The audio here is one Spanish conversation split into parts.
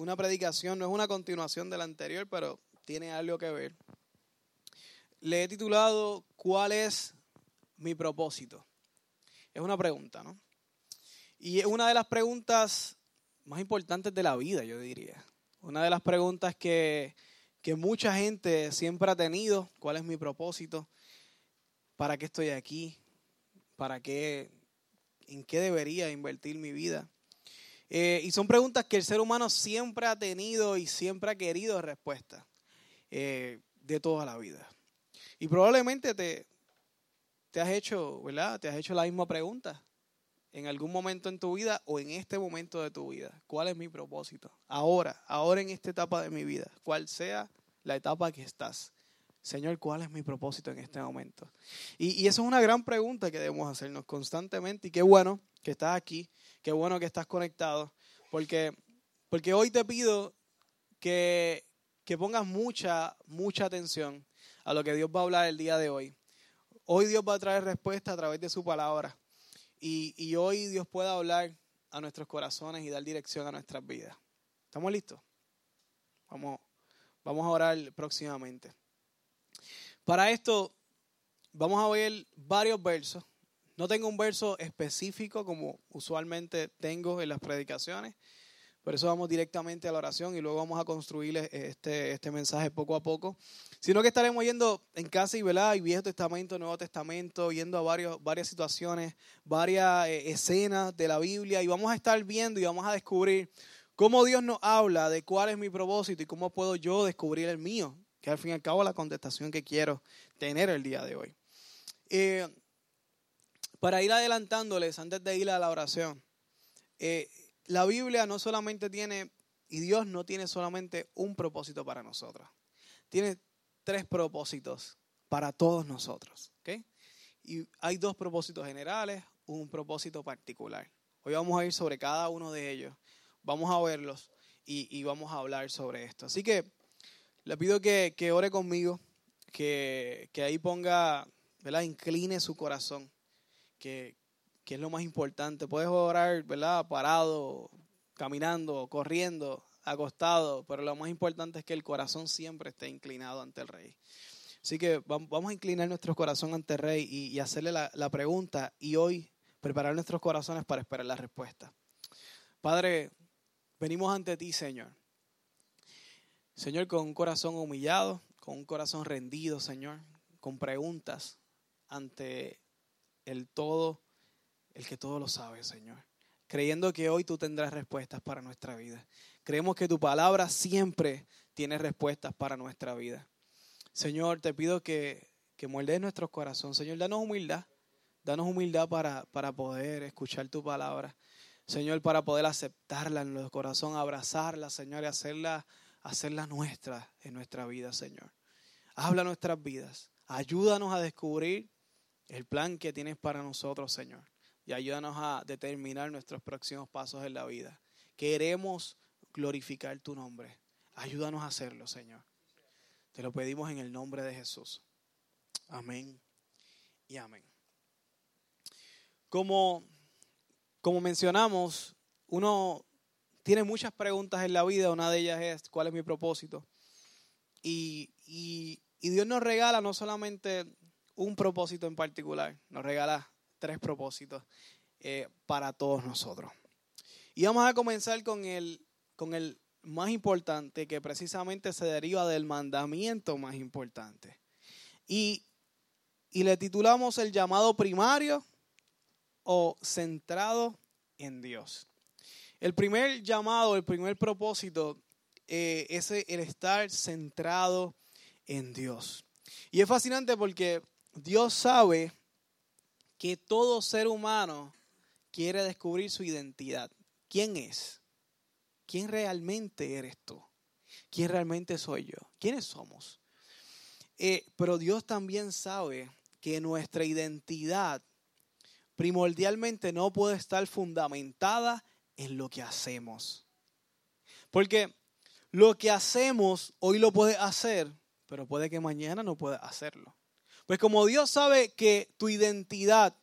una predicación, no es una continuación de la anterior, pero tiene algo que ver. Le he titulado ¿Cuál es mi propósito? Es una pregunta, ¿no? Y es una de las preguntas más importantes de la vida, yo diría. Una de las preguntas que, que mucha gente siempre ha tenido, ¿cuál es mi propósito? ¿Para qué estoy aquí? ¿Para qué? ¿En qué debería invertir mi vida? Eh, y son preguntas que el ser humano siempre ha tenido y siempre ha querido respuesta eh, de toda la vida. Y probablemente te, te has hecho, ¿verdad? Te has hecho la misma pregunta en algún momento en tu vida o en este momento de tu vida. ¿Cuál es mi propósito? Ahora, ahora en esta etapa de mi vida, cual sea la etapa que estás. Señor, ¿cuál es mi propósito en este momento? Y, y, eso es una gran pregunta que debemos hacernos constantemente. Y qué bueno que estás aquí, qué bueno que estás conectado, porque, porque hoy te pido que, que pongas mucha, mucha atención a lo que Dios va a hablar el día de hoy. Hoy Dios va a traer respuesta a través de su palabra. Y, y hoy Dios puede hablar a nuestros corazones y dar dirección a nuestras vidas. ¿Estamos listos? Vamos, vamos a orar próximamente. Para esto vamos a ver varios versos. No tengo un verso específico como usualmente tengo en las predicaciones. Por eso vamos directamente a la oración y luego vamos a construir este, este mensaje poco a poco. Sino que estaremos yendo en casa y ¿verdad? y Viejo Testamento, Nuevo Testamento, yendo a varios, varias situaciones, varias eh, escenas de la Biblia y vamos a estar viendo y vamos a descubrir cómo Dios nos habla de cuál es mi propósito y cómo puedo yo descubrir el mío, que al fin y al cabo es la contestación que quiero tener el día de hoy. Eh, para ir adelantándoles antes de ir a la oración, eh, la Biblia no solamente tiene, y Dios no tiene solamente un propósito para nosotros, tiene tres propósitos para todos nosotros. Y hay dos propósitos generales, un propósito particular. Hoy vamos a ir sobre cada uno de ellos, vamos a verlos y, y vamos a hablar sobre esto. Así que le pido que, que ore conmigo, que, que ahí ponga, ¿verdad? Incline su corazón, que, que es lo más importante. Puedes orar, ¿verdad? Parado, caminando, corriendo, acostado, pero lo más importante es que el corazón siempre esté inclinado ante el Rey. Así que vamos a inclinar nuestro corazón ante el Rey y, hacerle la, la pregunta y hoy preparar nuestros corazones para esperar la respuesta. Padre, venimos ante ti, Señor. Señor, con un corazón humillado, con un corazón rendido, Señor, con preguntas ante el todo el que todo lo sabe, Señor. Creyendo que hoy tú tendrás respuestas para nuestra vida. Creemos que tu palabra siempre tiene respuestas para nuestra vida. Señor, te pido que, que moldees nuestro corazón. Señor, danos humildad. Danos humildad para, para poder escuchar tu palabra. Señor, para poder aceptarla en nuestro corazón, abrazarla, Señor, y hacerla, hacerla nuestra en nuestra vida, Señor. Habla nuestras vidas. Ayúdanos a descubrir el plan que tienes para nosotros, Señor y ayúdanos a determinar nuestros próximos pasos en la vida. Queremos glorificar tu nombre. Ayúdanos a hacerlo, Señor. Te lo pedimos en el nombre de Jesús. Amén y amén. Como, como mencionamos, uno tiene muchas preguntas en la vida. Una de ellas es, ¿cuál es mi propósito? Y, y, y Dios nos regala no solamente un propósito en particular, nos regala tres propósitos eh, para todos nosotros. Y vamos a comenzar con el, con el más importante, que precisamente se deriva del mandamiento más importante. Y, y le titulamos el llamado primario o centrado en Dios. El primer llamado, el primer propósito eh, es el estar centrado en Dios. Y es fascinante porque Dios sabe que todo ser humano quiere descubrir su identidad. ¿Quién es? ¿Quién realmente eres tú? ¿Quién realmente soy yo? ¿Quiénes somos? Eh, pero Dios también sabe que nuestra identidad primordialmente no puede estar fundamentada en lo que hacemos. Porque lo que hacemos hoy lo puede hacer, pero puede que mañana no pueda hacerlo. Pues como Dios sabe que tu identidad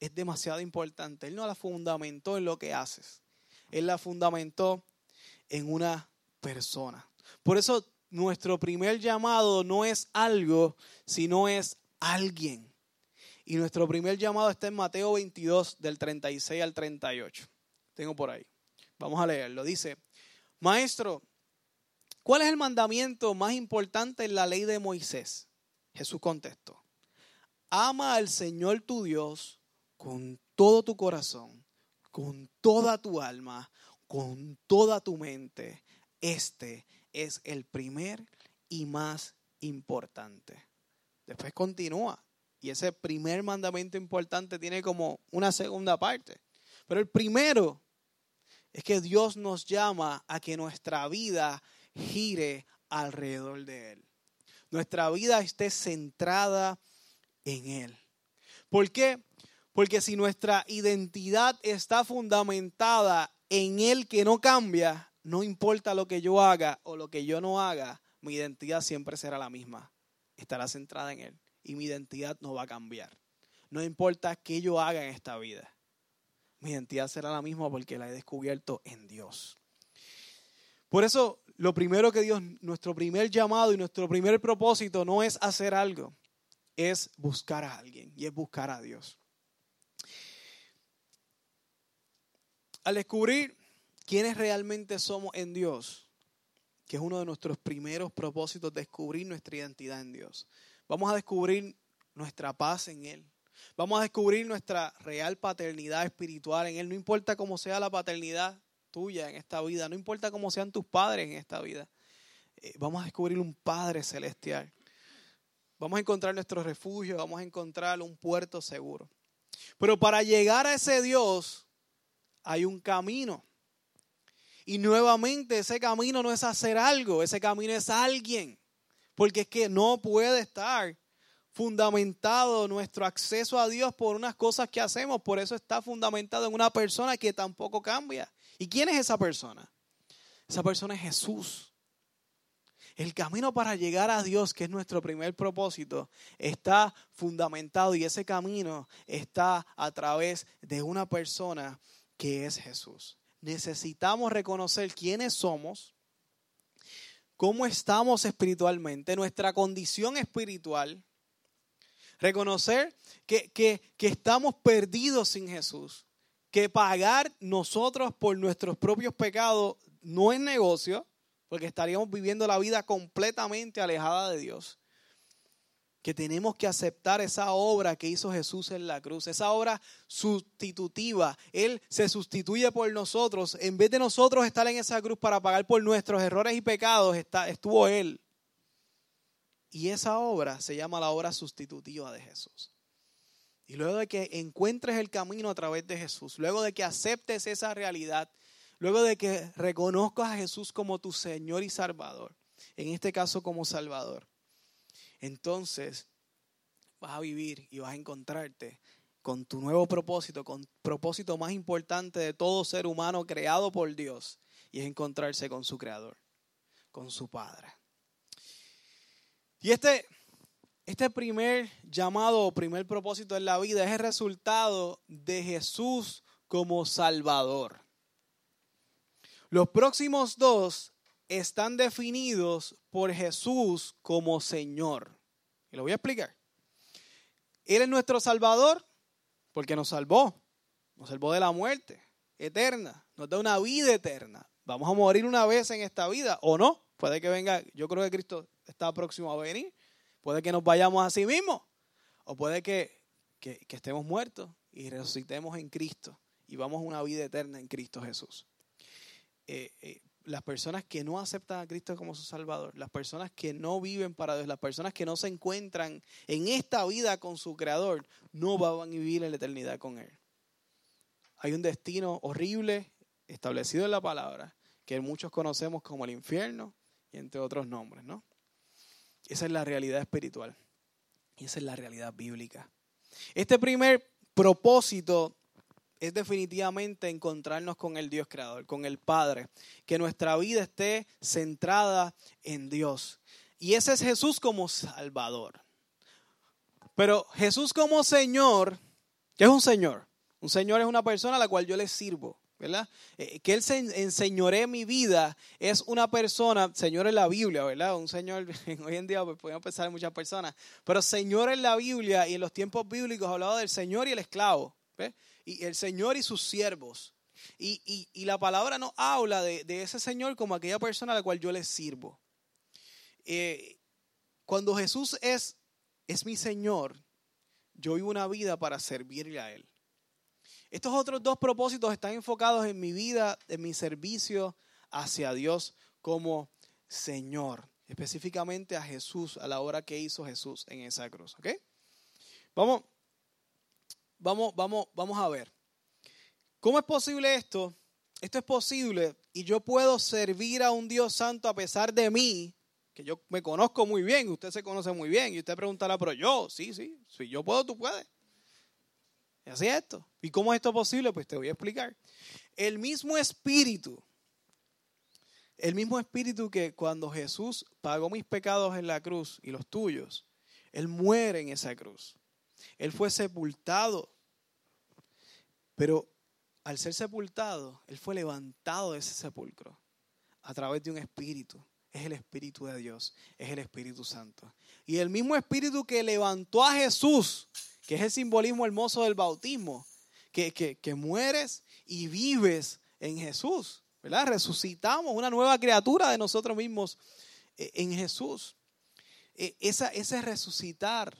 es demasiado importante, Él no la fundamentó en lo que haces. Él la fundamentó en una persona. Por eso nuestro primer llamado no es algo, sino es alguien. Y nuestro primer llamado está en Mateo 22, del 36 al 38. Tengo por ahí. Vamos a leerlo. Dice, Maestro, ¿cuál es el mandamiento más importante en la ley de Moisés? Jesús contestó, ama al Señor tu Dios con todo tu corazón, con toda tu alma, con toda tu mente. Este es el primer y más importante. Después continúa. Y ese primer mandamiento importante tiene como una segunda parte. Pero el primero es que Dios nos llama a que nuestra vida gire alrededor de Él. Nuestra vida esté centrada en Él. ¿Por qué? Porque si nuestra identidad está fundamentada en Él que no cambia, no importa lo que yo haga o lo que yo no haga, mi identidad siempre será la misma. Estará centrada en Él y mi identidad no va a cambiar. No importa qué yo haga en esta vida, mi identidad será la misma porque la he descubierto en Dios. Por eso, lo primero que Dios, nuestro primer llamado y nuestro primer propósito no es hacer algo, es buscar a alguien y es buscar a Dios. Al descubrir quiénes realmente somos en Dios, que es uno de nuestros primeros propósitos, descubrir nuestra identidad en Dios. Vamos a descubrir nuestra paz en Él. Vamos a descubrir nuestra real paternidad espiritual en Él. No importa cómo sea la paternidad tuya en esta vida, no importa cómo sean tus padres en esta vida. Eh, vamos a descubrir un Padre celestial. Vamos a encontrar nuestro refugio, vamos a encontrar un puerto seguro. Pero para llegar a ese Dios hay un camino. Y nuevamente ese camino no es hacer algo, ese camino es alguien. Porque es que no puede estar fundamentado nuestro acceso a Dios por unas cosas que hacemos. Por eso está fundamentado en una persona que tampoco cambia. ¿Y quién es esa persona? Esa persona es Jesús. El camino para llegar a Dios, que es nuestro primer propósito, está fundamentado y ese camino está a través de una persona que es Jesús. Necesitamos reconocer quiénes somos, cómo estamos espiritualmente, nuestra condición espiritual, reconocer que, que, estamos perdidos sin Jesús, que pagar nosotros por nuestros propios pecados no es negocio, porque estaríamos viviendo la vida completamente alejada de Dios que tenemos que aceptar esa obra que hizo Jesús en la cruz, esa obra sustitutiva. Él se sustituye por nosotros. En vez de nosotros estar en esa cruz para pagar por nuestros errores y pecados, estuvo Él. Y esa obra se llama la obra sustitutiva de Jesús. Y luego de que encuentres el camino a través de Jesús, luego de que aceptes esa realidad, luego de que reconozcas a Jesús como tu Señor y Salvador, en este caso como Salvador, entonces vas a vivir y vas a encontrarte con tu nuevo propósito, con propósito más importante de todo ser humano creado por Dios, y es encontrarse con su Creador, con su Padre. Y este, este primer llamado o primer propósito en la vida es el resultado de Jesús como Salvador. Los próximos dos están definidos por Jesús como Señor. Y lo voy a explicar. Él es nuestro Salvador porque nos salvó. Nos salvó de la muerte eterna. Nos da una vida eterna. Vamos a morir una vez en esta vida o no. Puede que venga, yo creo que Cristo está próximo a venir. Puede que nos vayamos a sí mismos. O puede que, estemos muertos y resucitemos en Cristo. Y vamos a una vida eterna en Cristo Jesús. Eh, eh, las personas que no aceptan a Cristo como su Salvador, las personas que no viven para Dios, las personas que no se encuentran en esta vida con su Creador, no van a vivir en la eternidad con Él. Hay un destino horrible establecido en la palabra que muchos conocemos como el infierno y entre otros nombres, ¿no? Esa es la realidad espiritual y esa es la realidad bíblica. Este primer propósito es definitivamente encontrarnos con el Dios creador, con el Padre, que nuestra vida esté centrada en Dios. Y ese es Jesús como Salvador. Pero Jesús como Señor, ¿qué es un Señor? Un Señor es una persona a la cual yo le sirvo. ¿Verdad? Eh, que Él se mi vida es una persona, Señor en la Biblia, ¿verdad? Un Señor, hoy en día pues, podemos pensar en muchas personas, pero Señor en la Biblia y en los tiempos bíblicos hablaba del Señor y el esclavo. Y el Señor y sus siervos. Y, la palabra no habla de, ese Señor como aquella persona a la cual yo le sirvo. Eh, cuando Jesús es, es mi Señor, yo vivo una vida para servirle a Él. Estos otros dos propósitos están enfocados en mi vida, en mi servicio hacia Dios como Señor, específicamente a Jesús, a la hora que hizo Jesús en esa cruz. Vamos, vamos, vamos, vamos a ver. ¿Cómo es posible esto? Esto es posible y yo puedo servir a un Dios santo a pesar de mí, que yo me conozco muy bien, usted se conoce muy bien y usted preguntará, pero yo, sí, sí, si yo puedo, tú puedes. Así es esto. ¿Y cómo es esto posible? Pues te voy a explicar. El mismo espíritu, el mismo espíritu que cuando Jesús pagó mis pecados en la cruz y los tuyos, Él muere en esa cruz. Él fue sepultado. Pero al ser sepultado, Él fue levantado de ese sepulcro a través de un espíritu. Es el Espíritu de Dios, es el Espíritu Santo. Y el mismo Espíritu que levantó a Jesús que es el simbolismo hermoso del bautismo, que, que, mueres y vives en Jesús, ¿verdad? Resucitamos una nueva criatura de nosotros mismos eh, en Jesús. E, esa, ese resucitar,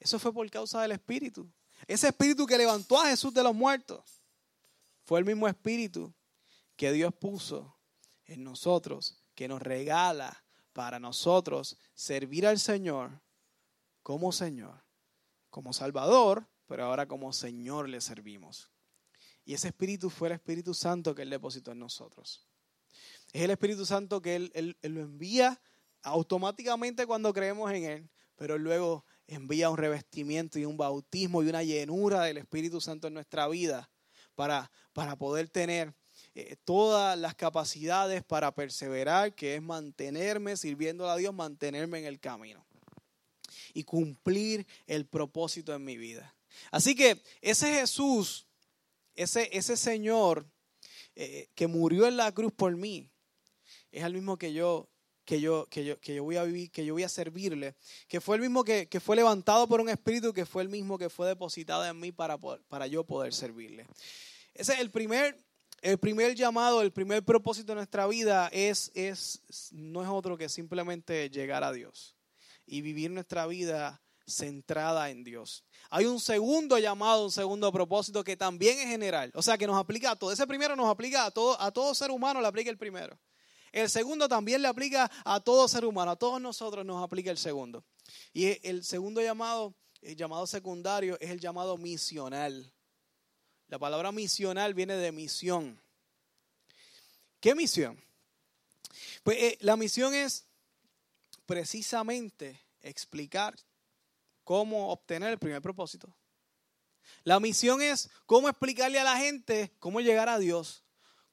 eso fue por causa del Espíritu. Ese Espíritu que levantó a Jesús de los muertos, fue el mismo Espíritu que Dios puso en nosotros, que nos regala para nosotros servir al Señor como Señor como Salvador, pero ahora como Señor le servimos. Y ese Espíritu fue el Espíritu Santo que Él depositó en nosotros. Es el Espíritu Santo que Él, lo envía automáticamente cuando creemos en Él, pero luego envía un revestimiento y un bautismo y una llenura del Espíritu Santo en nuestra vida para, para poder tener eh, todas las capacidades para perseverar, que es mantenerme sirviendo a Dios, mantenerme en el camino y cumplir el propósito en mi vida. Así que ese Jesús, ese, ese Señor eh, que murió en la cruz por mí, es el mismo que yo, que yo, que yo, que yo voy a vivir, que yo voy a servirle, que fue el mismo que, que, fue levantado por un espíritu, que fue el mismo que fue depositado en mí para, para yo poder servirle. Ese es el primer, el primer llamado, el primer propósito de nuestra vida es, es, no es otro que simplemente llegar a Dios y vivir nuestra vida centrada en Dios. Hay un segundo llamado, un segundo propósito que también es general, o sea que nos aplica a todo. Ese primero nos aplica a todo, a todo ser humano, le aplica el primero. El segundo también le aplica a todo ser humano, a todos nosotros nos aplica el segundo. Y el segundo llamado, el llamado secundario, es el llamado misional. La palabra misional viene de misión. ¿Qué misión? Pues eh, la misión es precisamente explicar cómo obtener el primer propósito. La misión es cómo explicarle a la gente cómo llegar a Dios,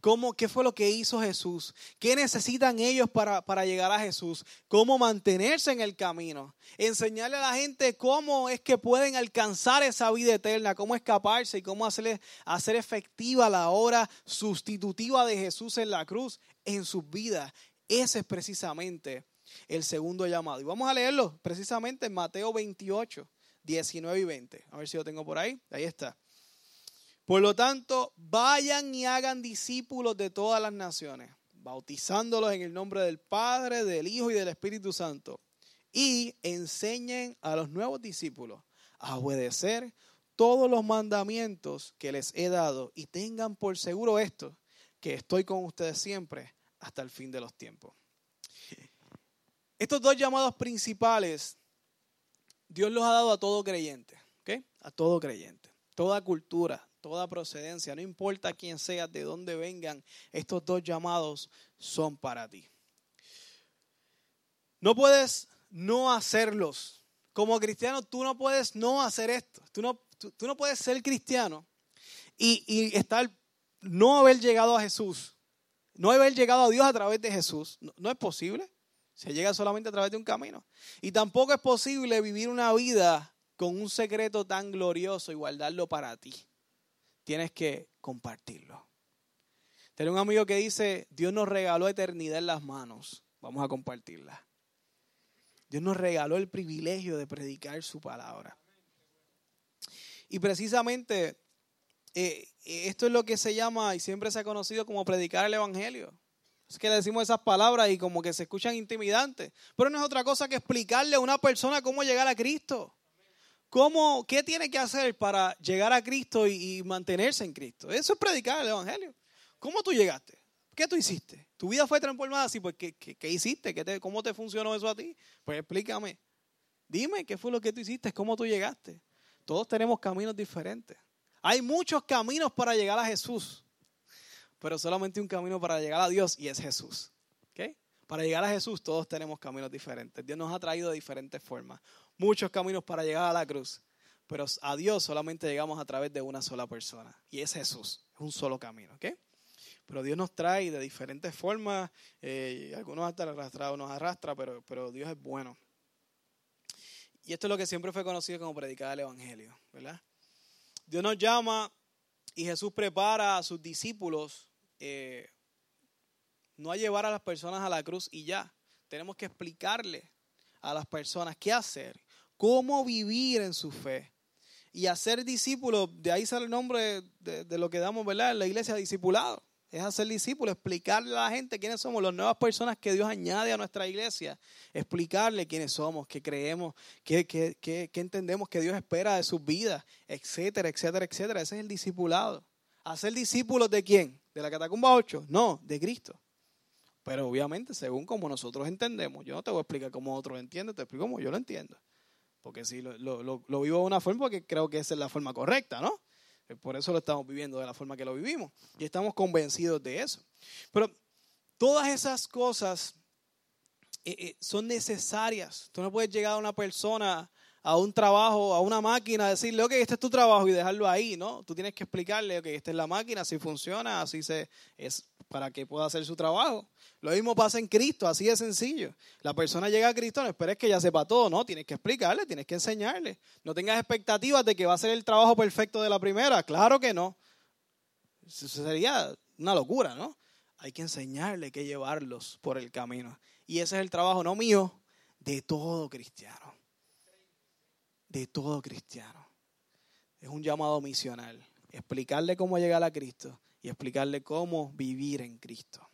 cómo, qué fue lo que hizo Jesús, qué necesitan ellos para, para llegar a Jesús, cómo mantenerse en el camino, enseñarle a la gente cómo es que pueden alcanzar esa vida eterna, cómo escaparse y cómo hacerle, hacer efectiva la obra sustitutiva de Jesús en la cruz en sus vidas. Ese es precisamente el segundo llamado. Y vamos a leerlo precisamente en Mateo 28, 19 y 20. A ver si lo tengo por ahí. Ahí está. Por lo tanto, vayan y hagan discípulos de todas las naciones, bautizándolos en el nombre del Padre, del Hijo y del Espíritu Santo. Y enseñen a los nuevos discípulos a obedecer todos los mandamientos que les he dado y tengan por seguro esto, que estoy con ustedes siempre hasta el fin de los tiempos. Estos dos llamados principales, Dios los ha dado a todo creyente, ¿ok? A todo creyente. Toda cultura, toda procedencia, no importa quién sea, de dónde vengan, estos dos llamados son para ti. No puedes no hacerlos. Como cristiano, tú no puedes no hacer esto. Tú no, tú, no puedes ser cristiano y, y, estar, no haber llegado a Jesús, no haber llegado a Dios a través de Jesús. no es posible. Se llega solamente a través de un camino. Y tampoco es posible vivir una vida con un secreto tan glorioso y guardarlo para ti. Tienes que compartirlo. Tengo un amigo que dice, Dios nos regaló eternidad en las manos. Vamos a compartirla. Dios nos regaló el privilegio de predicar su palabra. Y precisamente eh, esto es lo que se llama y siempre se ha conocido como predicar el Evangelio. Es que le decimos esas palabras y como que se escuchan intimidantes. Pero no es otra cosa que explicarle a una persona cómo llegar a Cristo. ¿Cómo, ¿Qué tiene que hacer para llegar a Cristo y, mantenerse en Cristo? Eso es predicar el Evangelio. ¿Cómo tú llegaste? ¿Qué tú hiciste? ¿Tu vida fue transformada así? Pues, ¿qué, qué, hiciste? ¿Qué ¿Cómo te funcionó eso a ti? Pues explícame. Dime qué fue lo que tú hiciste, cómo tú llegaste. Todos tenemos caminos diferentes. Hay muchos caminos para llegar a Jesús, pero solamente un camino para llegar a Dios y es Jesús. Para llegar a Jesús todos tenemos caminos diferentes. Dios nos ha traído de diferentes formas. Muchos caminos para llegar a la cruz, pero a Dios solamente llegamos a través de una sola persona y es Jesús. Es un solo camino. Pero Dios nos trae de diferentes formas. Eh, algunos hasta arrastrados nos arrastra, pero, pero Dios es bueno. Y esto es lo que siempre fue conocido como predicar el Evangelio, ¿verdad? Dios nos llama y Jesús prepara a sus discípulos eh, no a llevar a las personas a la cruz y ya. Tenemos que explicarle a las personas qué hacer, cómo vivir en su fe. Y hacer discípulos, de ahí sale el nombre de, lo que damos, ¿verdad? En la iglesia, discipulado es hacer discípulos, explicarle a la gente quiénes somos, las nuevas personas que Dios añade a nuestra iglesia, explicarle quiénes somos, qué creemos, qué, qué, entendemos que Dios espera de sus vidas, etcétera, etcétera, etcétera. Ese es el discipulado. ¿Hacer discípulos de quién? ¿De la Catacumba 8? No, de Cristo. Pero obviamente, según como nosotros entendemos, yo no te voy a explicar cómo otros entienden, te explico cómo yo lo entiendo. Porque si lo, lo, lo vivo de una forma, porque creo que esa es la forma correcta, ¿no? Eh, por eso lo estamos viviendo de la forma que lo vivimos. Y estamos convencidos de eso. Pero todas esas cosas eh, eh, son necesarias. Tú no puedes llegar a una persona, a un trabajo, a una máquina, decirle, ok, este es tu trabajo y dejarlo ahí, ¿no? Tú tienes que explicarle, ok, esta es la máquina, así funciona, así se, es para que pueda hacer su trabajo. Lo mismo pasa en Cristo, así de sencillo. La persona llega a Cristo, no esperes que ya sepa todo, no, tienes que explicarle, tienes que enseñarle. No tengas expectativas de que va a ser el trabajo perfecto de la primera, claro que no. Eso sería una locura, ¿no? Hay que enseñarle, que llevarlos por el camino. Y ese es el trabajo, no mío, de todo cristiano. De todo cristiano. Es un llamado misional. Explicarle cómo llegar a Cristo y explicarle cómo vivir en Cristo.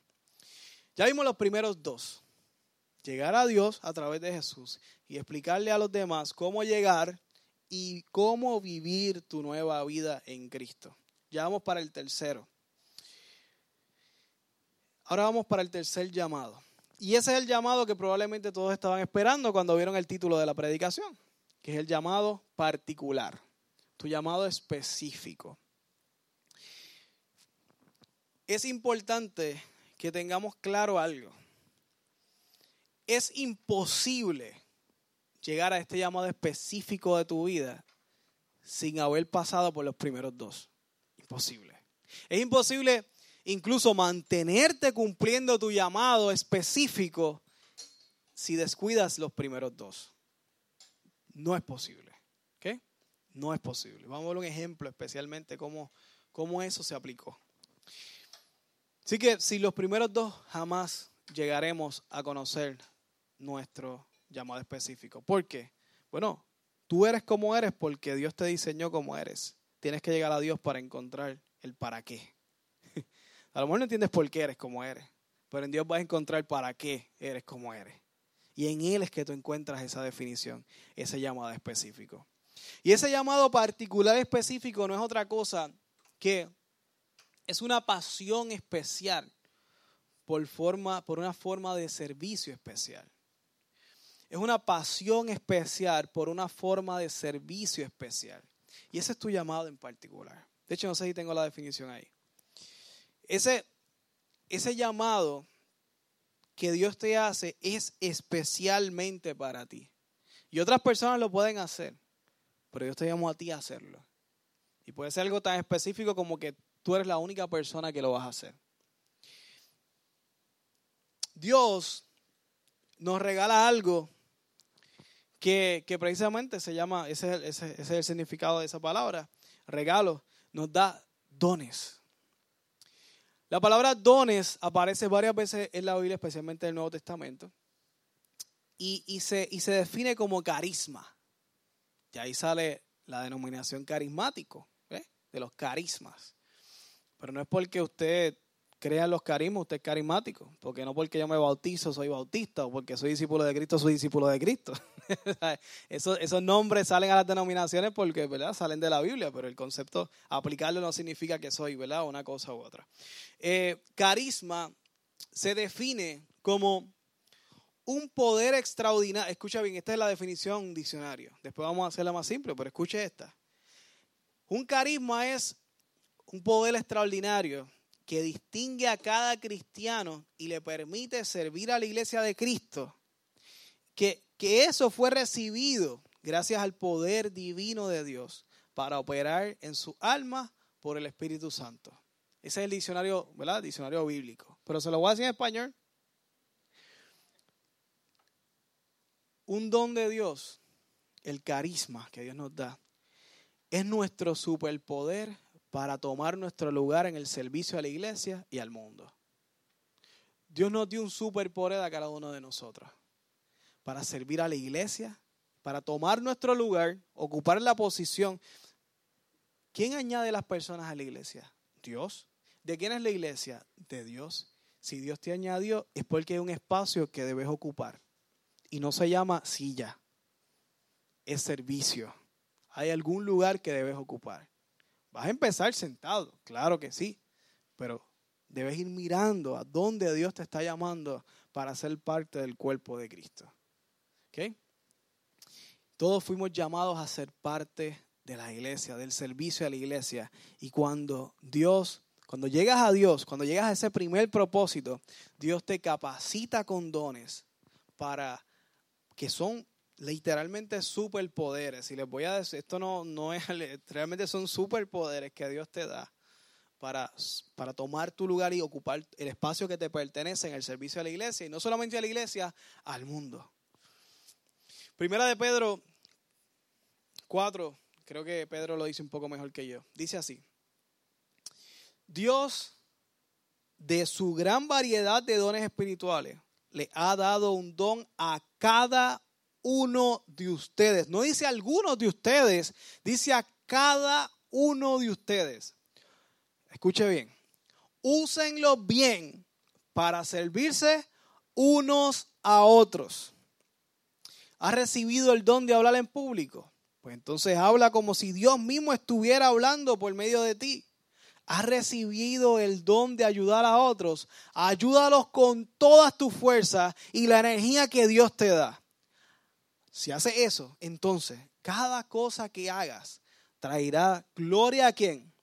Ya vimos los primeros dos. Llegar a Dios a través de Jesús y explicarle a los demás cómo llegar y cómo vivir tu nueva vida en Cristo. Ya vamos para el tercero. Ahora vamos para el tercer llamado. Y ese es el llamado que probablemente todos estaban esperando cuando vieron el título de la predicación, que es el llamado particular, tu llamado específico. Es importante que tengamos claro algo. Es imposible llegar a este llamado específico de tu vida sin haber pasado por los primeros dos. Imposible. Es imposible incluso mantenerte cumpliendo tu llamado específico si descuidas los primeros dos. No es posible. ¿Ok? No es posible. Vamos a ver un ejemplo especialmente cómo, cómo eso se aplicó. Así que si los primeros dos jamás llegaremos a conocer nuestro llamado específico. ¿Por qué? Bueno, tú eres como eres porque Dios te diseñó como eres. Tienes que llegar a Dios para encontrar el para qué. A lo mejor no entiendes por qué eres como eres, pero en Dios vas a encontrar para qué eres como eres. Y en Él es que tú encuentras esa definición, ese llamado específico. Y ese llamado particular específico no es otra cosa que es una pasión especial por, forma, por una forma de servicio especial. Es una pasión especial por una forma de servicio especial. Y ese es tu llamado en particular. De hecho, no sé si tengo la definición ahí. Ese, ese llamado que Dios te hace es especialmente para ti. Y otras personas lo pueden hacer, pero Dios te llamó a ti a hacerlo. Y puede ser algo tan específico como que tú eres la única persona que lo vas a hacer. Dios nos regala algo que, precisamente se llama, ese, ese es el significado de esa palabra, regalo, nos da dones. La palabra dones aparece varias veces en la Biblia, especialmente en el Nuevo Testamento, y, se, y se define como carisma. Y ahí sale la denominación carismático, ¿eh? de los carismas. Pero no es porque usted crea los carismas, usted es carismático. Porque no porque yo me bautizo soy bautista, o porque soy discípulo de Cristo soy discípulo de Cristo. esos, esos nombres salen a las denominaciones porque ¿verdad? salen de la Biblia, pero el concepto aplicarlo no significa que soy ¿verdad? una cosa u otra. Eh, carisma se define como un poder extraordinario. Escucha bien, esta es la definición diccionario. Después vamos a hacerla más simple, pero escuche esta. Un carisma es un poder extraordinario que distingue a cada cristiano y le permite servir a la iglesia de Cristo. Que, que eso fue recibido gracias al poder divino de Dios para operar en su alma por el Espíritu Santo. Ese es el diccionario, ¿verdad? Diccionario bíblico. Pero se lo voy a decir en español Un don de Dios, el carisma que Dios nos da, es nuestro superpoder para tomar nuestro lugar en el servicio a la iglesia y al mundo. Dios nos dio un superpoder a cada uno de nosotros para servir a la iglesia, para tomar nuestro lugar, ocupar la posición. ¿Quién añade las personas a la iglesia? Dios. ¿De quién es la iglesia? De Dios. Si Dios te añadió, es porque hay un espacio que debes ocupar y no se llama silla, es servicio. Hay algún lugar que debes ocupar. Vas a empezar sentado, claro que sí, pero debes ir mirando a dónde Dios te está llamando para ser parte del cuerpo de Cristo. ¿Okay? Todos fuimos llamados a ser parte de la iglesia, del servicio a la iglesia. Y cuando Dios, cuando llegas a Dios, cuando llegas a ese primer propósito, Dios te capacita con dones para que son literalmente superpoderes. Y les voy a decir, esto no, no es, realmente son superpoderes que Dios te da para, para tomar tu lugar y ocupar el espacio que te pertenece en el servicio a la iglesia. Y no solamente a la iglesia, al mundo. Primera de Pedro 4, creo que Pedro lo dice un poco mejor que yo. Dice así, Dios de su gran variedad de dones espirituales le ha dado un don a cada uno de ustedes. No dice algunos de ustedes, dice a cada uno de ustedes. Escuche bien. Úsenlo bien para servirse unos a otros. ¿Has recibido el don de hablar en público? Pues entonces habla como si Dios mismo estuviera hablando por medio de ti has recibido el don de ayudar a otros, ayúdalos con todas tus fuerzas y la energía que Dios te da. Si haces eso, entonces cada cosa que hagas traerá gloria a quién?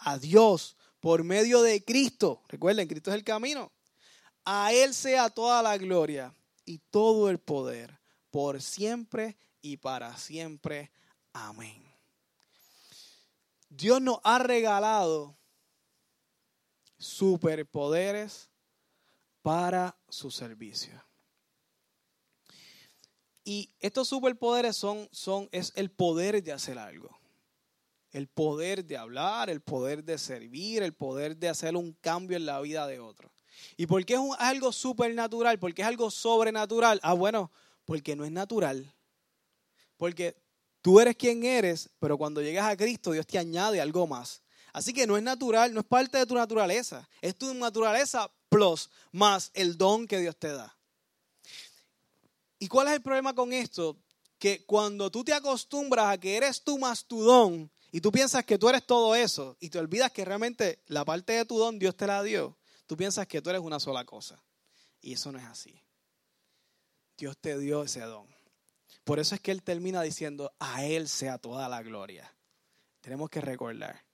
A Dios por medio de Cristo. Recuerden, Cristo es el camino. A Él sea toda la gloria y todo el poder por siempre y para siempre. Amén. Dios nos ha regalado superpoderes para su servicio. Y estos superpoderes son, son, es el poder de hacer algo. El poder de hablar, el poder de servir, el poder de hacer un cambio en la vida de otro. ¿Y por qué es algo supernatural? ¿Por qué es algo sobrenatural? Ah, bueno, porque no es natural. Porque Tú eres quien eres, pero cuando llegas a Cristo, Dios te añade algo más. Así que no es natural, no es parte de tu naturaleza. Es tu naturaleza plus más el don que Dios te da. ¿Y cuál es el problema con esto? Que cuando tú te acostumbras a que eres tú más tu don y tú piensas que tú eres todo eso y te olvidas que realmente la parte de tu don Dios te la dio, tú piensas que tú eres una sola cosa. Y eso no es así. Dios te dio ese don. Por eso es que él termina diciendo, a él sea toda la gloria. Tenemos que recordar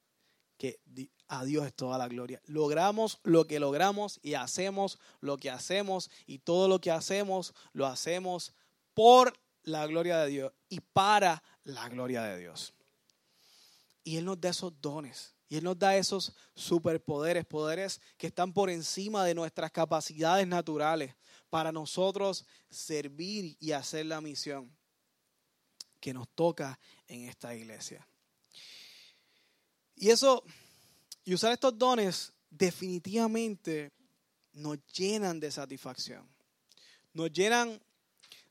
que a Dios es toda la gloria. Logramos lo que logramos y hacemos lo que hacemos y todo lo que hacemos lo hacemos por la gloria de Dios y para la gloria de Dios. Y Él nos da esos dones. Y Él nos da esos superpoderes, poderes que están por encima de nuestras capacidades naturales para nosotros servir y hacer la misión que nos toca en esta iglesia. Y eso, y usar estos dones definitivamente nos llenan de satisfacción. Nos llenan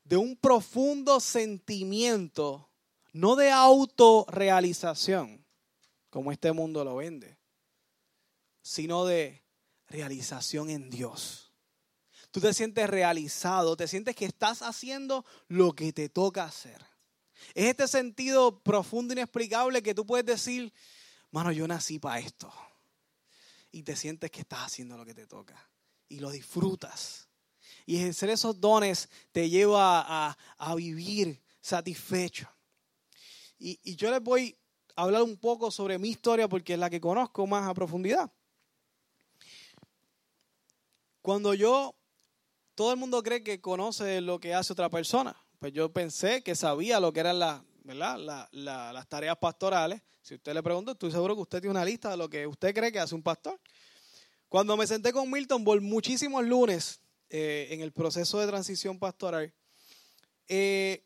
de un profundo sentimiento, no de autorrealización, como este mundo lo vende, sino de realización en Dios. Tú te sientes realizado, te sientes que estás haciendo lo que te toca hacer. Es este sentido profundo, inexplicable que tú puedes decir, mano, yo nací para esto. Y te sientes que estás haciendo lo que te toca. Y lo disfrutas. Y ejercer esos dones te lleva a, vivir satisfecho. Y, y yo les voy a hablar un poco sobre mi historia porque es la que conozco más a profundidad. Cuando yo, todo el mundo cree que conoce lo que hace otra persona pues yo pensé que sabía lo que eran las, las tareas pastorales. Si usted le pregunta, estoy seguro que usted tiene una lista de lo que usted cree que hace un pastor. Cuando me senté con Milton por muchísimos lunes eh, en el proceso de transición pastoral, eh,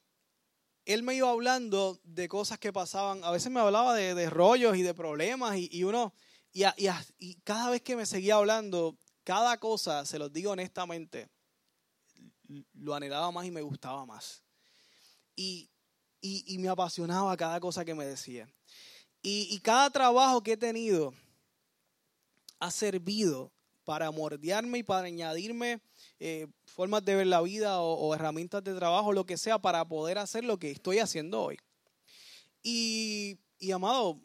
él me iba hablando de cosas que pasaban. A veces me hablaba de, rollos y de problemas y, uno, y, y, cada vez que me seguía hablando, cada cosa, se los digo honestamente, lo anhelaba más y me gustaba más y, me apasionaba cada cosa que me decía. Y, cada trabajo que he tenido ha servido para mordearme y para añadirme eh, formas de ver la vida o, herramientas de trabajo, lo que sea, para poder hacer lo que estoy haciendo hoy. Y, y amado,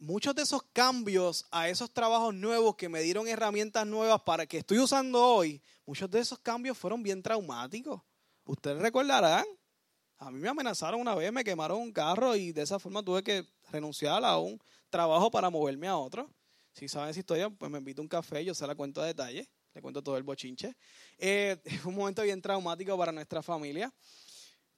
muchos de esos cambios a esos trabajos nuevos que me dieron herramientas nuevas para que estoy usando hoy, muchos de esos cambios fueron bien traumáticos. Ustedes recordarán a mí me amenazaron una vez, me quemaron un carro y de esa forma tuve que renunciar a un trabajo para moverme a otro. Si saben esa historia, pues me invito a un café, yo se la cuento a detalle, le cuento todo el bochinche. Eh, un momento bien traumático para nuestra familia,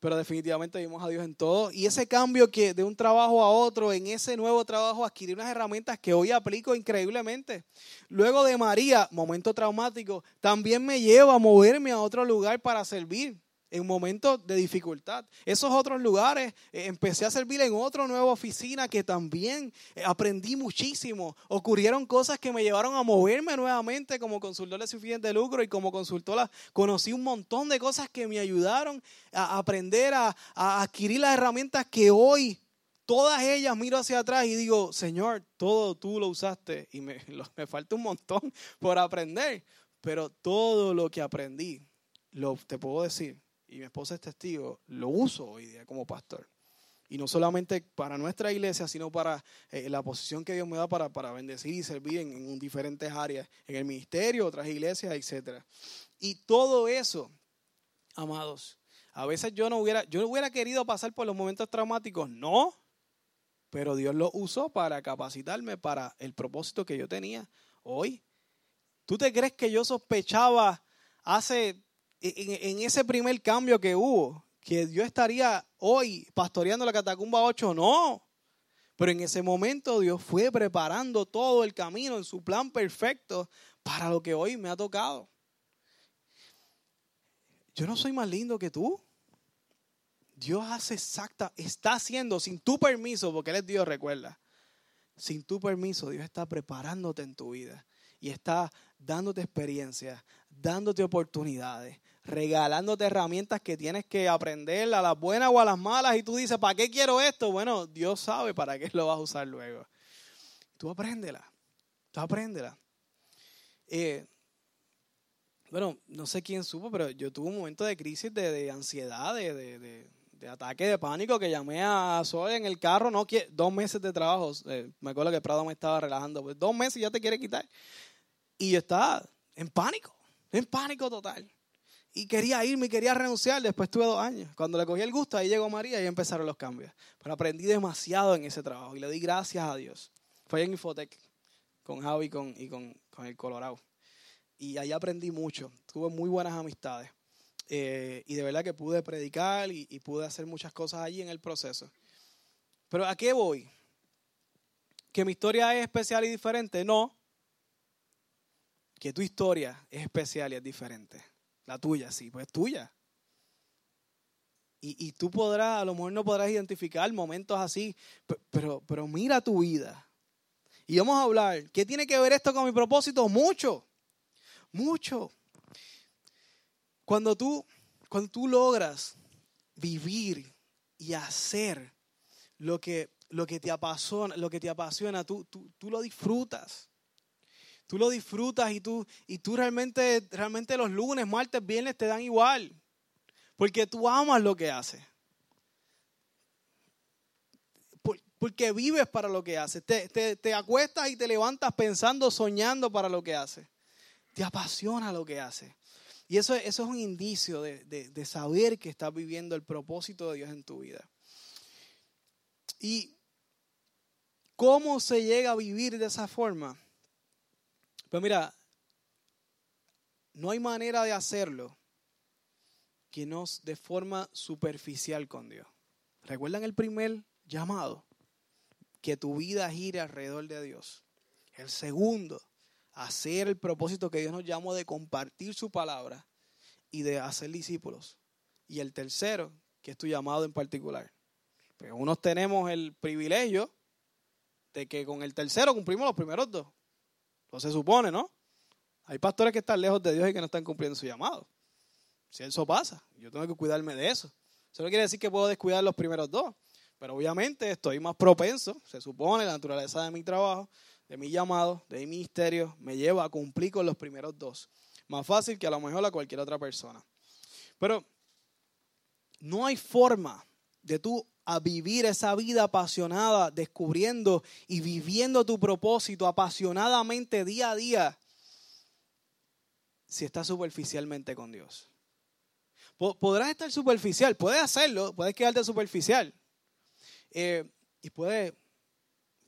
pero definitivamente vimos a Dios en todo. Y ese cambio que de un trabajo a otro, en ese nuevo trabajo, adquirí unas herramientas que hoy aplico increíblemente. Luego de María, momento traumático, también me lleva a moverme a otro lugar para servir en momentos de dificultad. Esos otros lugares, eh, empecé a servir en otra nueva oficina que también eh, aprendí muchísimo. Ocurrieron cosas que me llevaron a moverme nuevamente como consultor de suficiente lucro y como consultora conocí un montón de cosas que me ayudaron a aprender a, adquirir las herramientas que hoy todas ellas miro hacia atrás y digo, Señor, todo tú lo usaste y me, me falta un montón por aprender, pero todo lo que aprendí, lo, te puedo decir, y mi esposa es testigo, lo uso hoy día como pastor. Y no solamente para nuestra iglesia, sino para eh, la posición que Dios me da para, para bendecir y servir en, diferentes áreas, en el ministerio, otras iglesias, etc. Y todo eso, amados, a veces yo no hubiera, yo hubiera querido pasar por los momentos traumáticos, no, pero Dios lo usó para capacitarme para el propósito que yo tenía hoy. ¿Tú te crees que yo sospechaba hace en, ese primer cambio que hubo, que yo estaría hoy pastoreando la Catacumba 8, no. Pero en ese momento Dios fue preparando todo el camino en su plan perfecto para lo que hoy me ha tocado. Yo no soy más lindo que tú. Dios hace exacta, está haciendo sin tu permiso, porque Él es Dios, recuerda. Sin tu permiso, Dios está preparándote en tu vida y está dándote experiencias, dándote oportunidades, regalándote herramientas que tienes que aprender a las buenas o a las malas y tú dices, ¿para qué quiero esto? Bueno, Dios sabe para qué lo vas a usar luego. Tú apréndela, tú apréndela. Eh, bueno, no sé quién supo, pero yo tuve un momento de crisis, de, ansiedad, de, ataque de pánico que llamé a Zoe en el carro, no dos meses de trabajo, eh, me acuerdo que Prado me estaba relajando, pues dos meses ya te quiere quitar. Y yo estaba en pánico, en pánico total y quería irme y quería renunciar. Después tuve dos años. Cuando le cogí el gusto, ahí llegó María y empezaron los cambios. Pero aprendí demasiado en ese trabajo y le di gracias a Dios. Fue en Infotec con Javi y con, y con, el Colorado. Y ahí aprendí mucho. Tuve muy buenas amistades. Eh, y de verdad que pude predicar y, y pude hacer muchas cosas allí en el proceso. Pero ¿a qué voy? ¿Que mi historia es especial y diferente? No. Que tu historia es especial y es diferente. La tuya, sí, pues tuya. Y, tú podrás, a lo mejor no podrás identificar momentos así, pero, pero mira tu vida Y vamos a hablar, ¿qué tiene que ver esto con mi propósito? Mucho, mucho. Cuando tú, cuando tú logras vivir y hacer lo que, lo que te apasiona, lo que te apasiona tú, tú, tú lo disfrutas. Tú lo disfrutas y tú, y tú realmente, realmente los lunes, martes, viernes te dan igual. Porque tú amas lo que haces. Porque vives para lo que haces. Te, te, acuestas y te levantas pensando, soñando para lo que haces. Te apasiona lo que haces. Y eso, eso es un indicio de, de, saber que estás viviendo el propósito de Dios en tu vida. ¿Y cómo se llega a vivir de esa forma? Pues mira, no hay manera de hacerlo que no de forma superficial con Dios. ¿Recuerdan el primer llamado? que tu vida gire alrededor de Dios. El segundo, hacer el propósito que Dios nos llamó de compartir su palabra y de hacer discípulos. Y el tercero, que es tu llamado en particular. Pero unos tenemos el privilegio de que con el tercero cumplimos los primeros dos. Lo se supone, ¿no? Hay pastores que están lejos de Dios y que no están cumpliendo su llamado. Si eso pasa, yo tengo que cuidarme de eso. Eso no quiere decir que puedo descuidar los primeros dos. Pero obviamente estoy más propenso, se supone, la naturaleza de mi trabajo, de mi llamado, de mi ministerio, me lleva a cumplir con los primeros dos. Más fácil que a lo mejor a cualquier otra persona. Pero no hay forma de tú a vivir esa vida apasionada, descubriendo y viviendo tu propósito apasionadamente día a día, si estás superficialmente con Dios. Podrás estar superficial, puedes hacerlo, puedes quedarte superficial, eh, y puedes,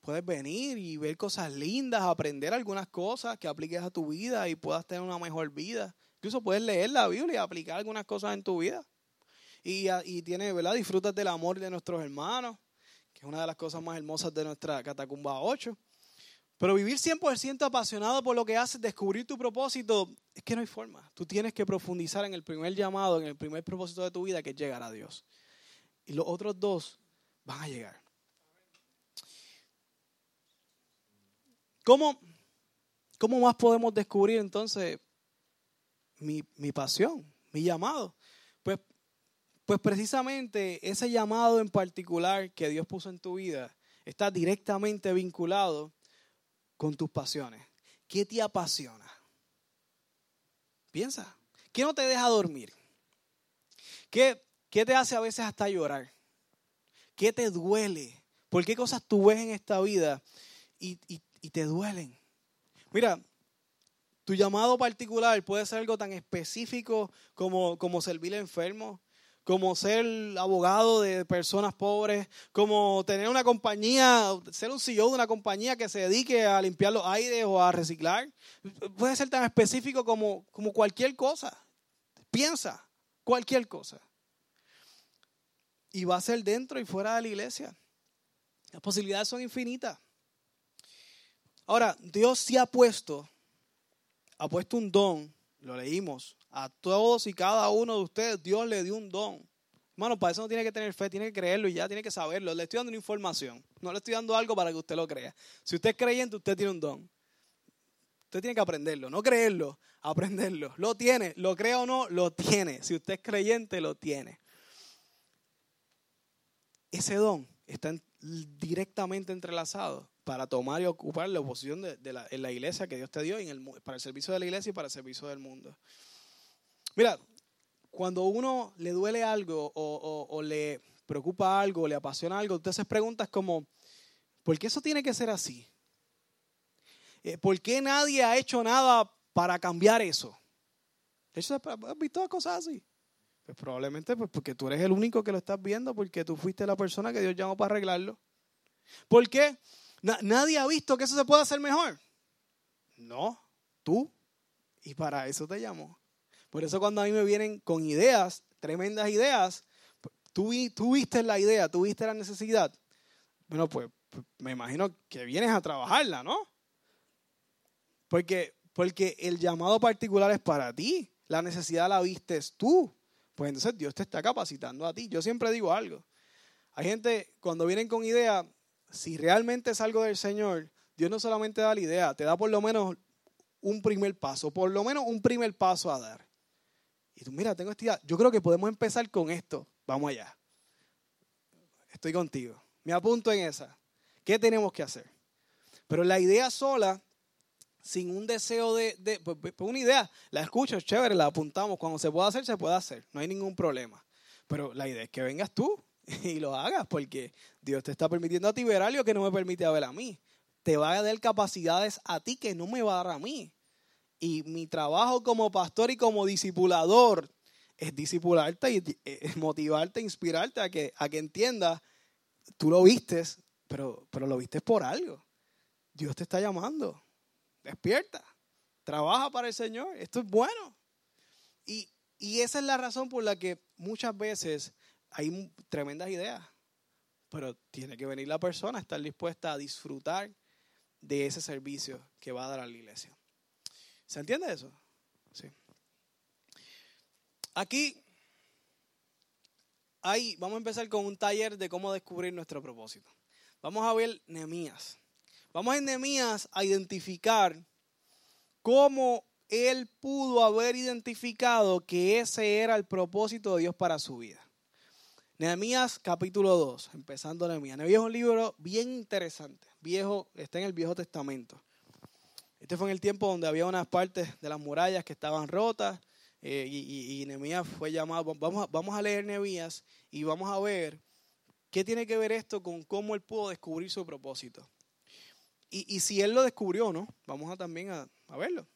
puedes venir y ver cosas lindas, aprender algunas cosas que apliques a tu vida y puedas tener una mejor vida. Incluso puedes leer la Biblia y aplicar algunas cosas en tu vida. Y, y tiene, ¿verdad? Disfrutas del amor de nuestros hermanos, que es una de las cosas más hermosas de nuestra Catacumba 8. Pero vivir 100% apasionado por lo que haces, descubrir tu propósito, es que no hay forma. Tú tienes que profundizar en el primer llamado, en el primer propósito de tu vida, que es llegar a Dios. Y los otros dos van a llegar. ¿Cómo, cómo más podemos descubrir entonces mi, mi pasión, mi llamado? Pues, precisamente ese llamado en particular que Dios puso en tu vida está directamente vinculado con tus pasiones. ¿Qué te apasiona? Piensa. ¿Qué no te deja dormir? ¿Qué, qué te hace a veces hasta llorar? ¿Qué te duele? ¿Por qué cosas tú ves en esta vida y, te duelen? Mira, tu llamado particular puede ser algo tan específico como, como servir enfermos, como ser abogado de personas pobres, como tener una compañía, ser un CEO de una compañía que se dedique a limpiar los aires o a reciclar. Puede ser tan específico como, como cualquier cosa. Piensa, cualquier cosa y va a ser dentro y fuera de la iglesia. Las posibilidades son infinitas. Ahora, Dios sí ha puesto, ha puesto un don, lo leímos, a todos y cada uno de ustedes, Dios le dio un don. Hermano, para eso no tiene que tener fe, tiene que creerlo y ya tiene que saberlo. Le estoy dando una información, no le estoy dando algo para que usted lo crea. Si usted es creyente, usted tiene un don. Usted tiene que aprenderlo, no creerlo, aprenderlo. Lo tiene, lo crea o no, lo tiene. Si usted es creyente, lo tiene ese don está directamente entrelazado para tomar y ocupar la posición de, la, en la iglesia que Dios te dio el, para el servicio de la iglesia y para el servicio del mundo. Mira, cuando uno le duele algo o, le preocupa algo o le apasiona algo, usted se preguntas como, ¿por qué eso tiene que ser así? Eh, ¿Por qué nadie ha hecho nada para cambiar eso? De ¿has visto cosas así? Pues probablemente pues porque tú eres el único que lo estás viendo, porque tú fuiste la persona que Dios llamó para arreglarlo. ¿Por qué? nadie ha visto que eso se puede hacer mejor. No, tú. Y para eso te llamo. Por eso cuando a mí me vienen con ideas, tremendas ideas, tú, tú viste la idea, tú viste la necesidad. Bueno, pues, pues me imagino que vienes a trabajarla, ¿no? Porque, porque el llamado particular es para ti. La necesidad la vistes tú pues entonces Dios te está capacitando a ti. Yo siempre digo algo. Hay gente, cuando vienen con idea, si realmente es algo del Señor, Dios no solamente da la idea, te da por lo menos un primer paso, por lo menos un primer paso a dar. Y tú, mira, tengo esta idea, yo creo que podemos empezar con esto, vamos allá. Estoy contigo, me apunto en esa. ¿Qué tenemos que hacer? Pero la idea sola, sin un deseo de, de pues, pues, una idea, la escucho, es chévere, la apuntamos, cuando se pueda hacer, se puede hacer, no hay ningún problema. Pero la idea es que vengas tú y lo hagas, porque Dios te está permitiendo a ti ver algo que no me permite ver a mí. Te va a dar capacidades a ti que no me va a dar a mí. Y mi trabajo como pastor y como discipulador es discipularte y motivarte, inspirarte a que, a que entiendas, tú lo vistes, pero, pero lo vistes por algo. Dios te está llamando. Despierta. Trabaja para el Señor. Esto es bueno. Y, y esa es la razón por la que muchas veces hay tremendas ideas, pero tiene que venir la persona a estar dispuesta a disfrutar de ese servicio que va a dar a la iglesia. ¿Se entiende eso? Sí. Aquí hay, vamos a empezar con un taller de cómo descubrir nuestro propósito. Vamos a ver Nehemías. Vamos en Nehemías a identificar cómo él pudo haber identificado que ese era el propósito de Dios para su vida. Nehemías capítulo 2, empezando Nehemías. Nehemías es un libro bien interesante, viejo, está en el Viejo Testamento. Este fue en el tiempo donde había unas partes de las murallas que estaban rotas eh, y, y, Nehemías fue llamado. Vamos a, vamos a leer Nehemías y vamos a ver qué tiene que ver esto con cómo él pudo descubrir su propósito. Y, y si él lo descubrió, ¿no? Vamos a también a, verlo.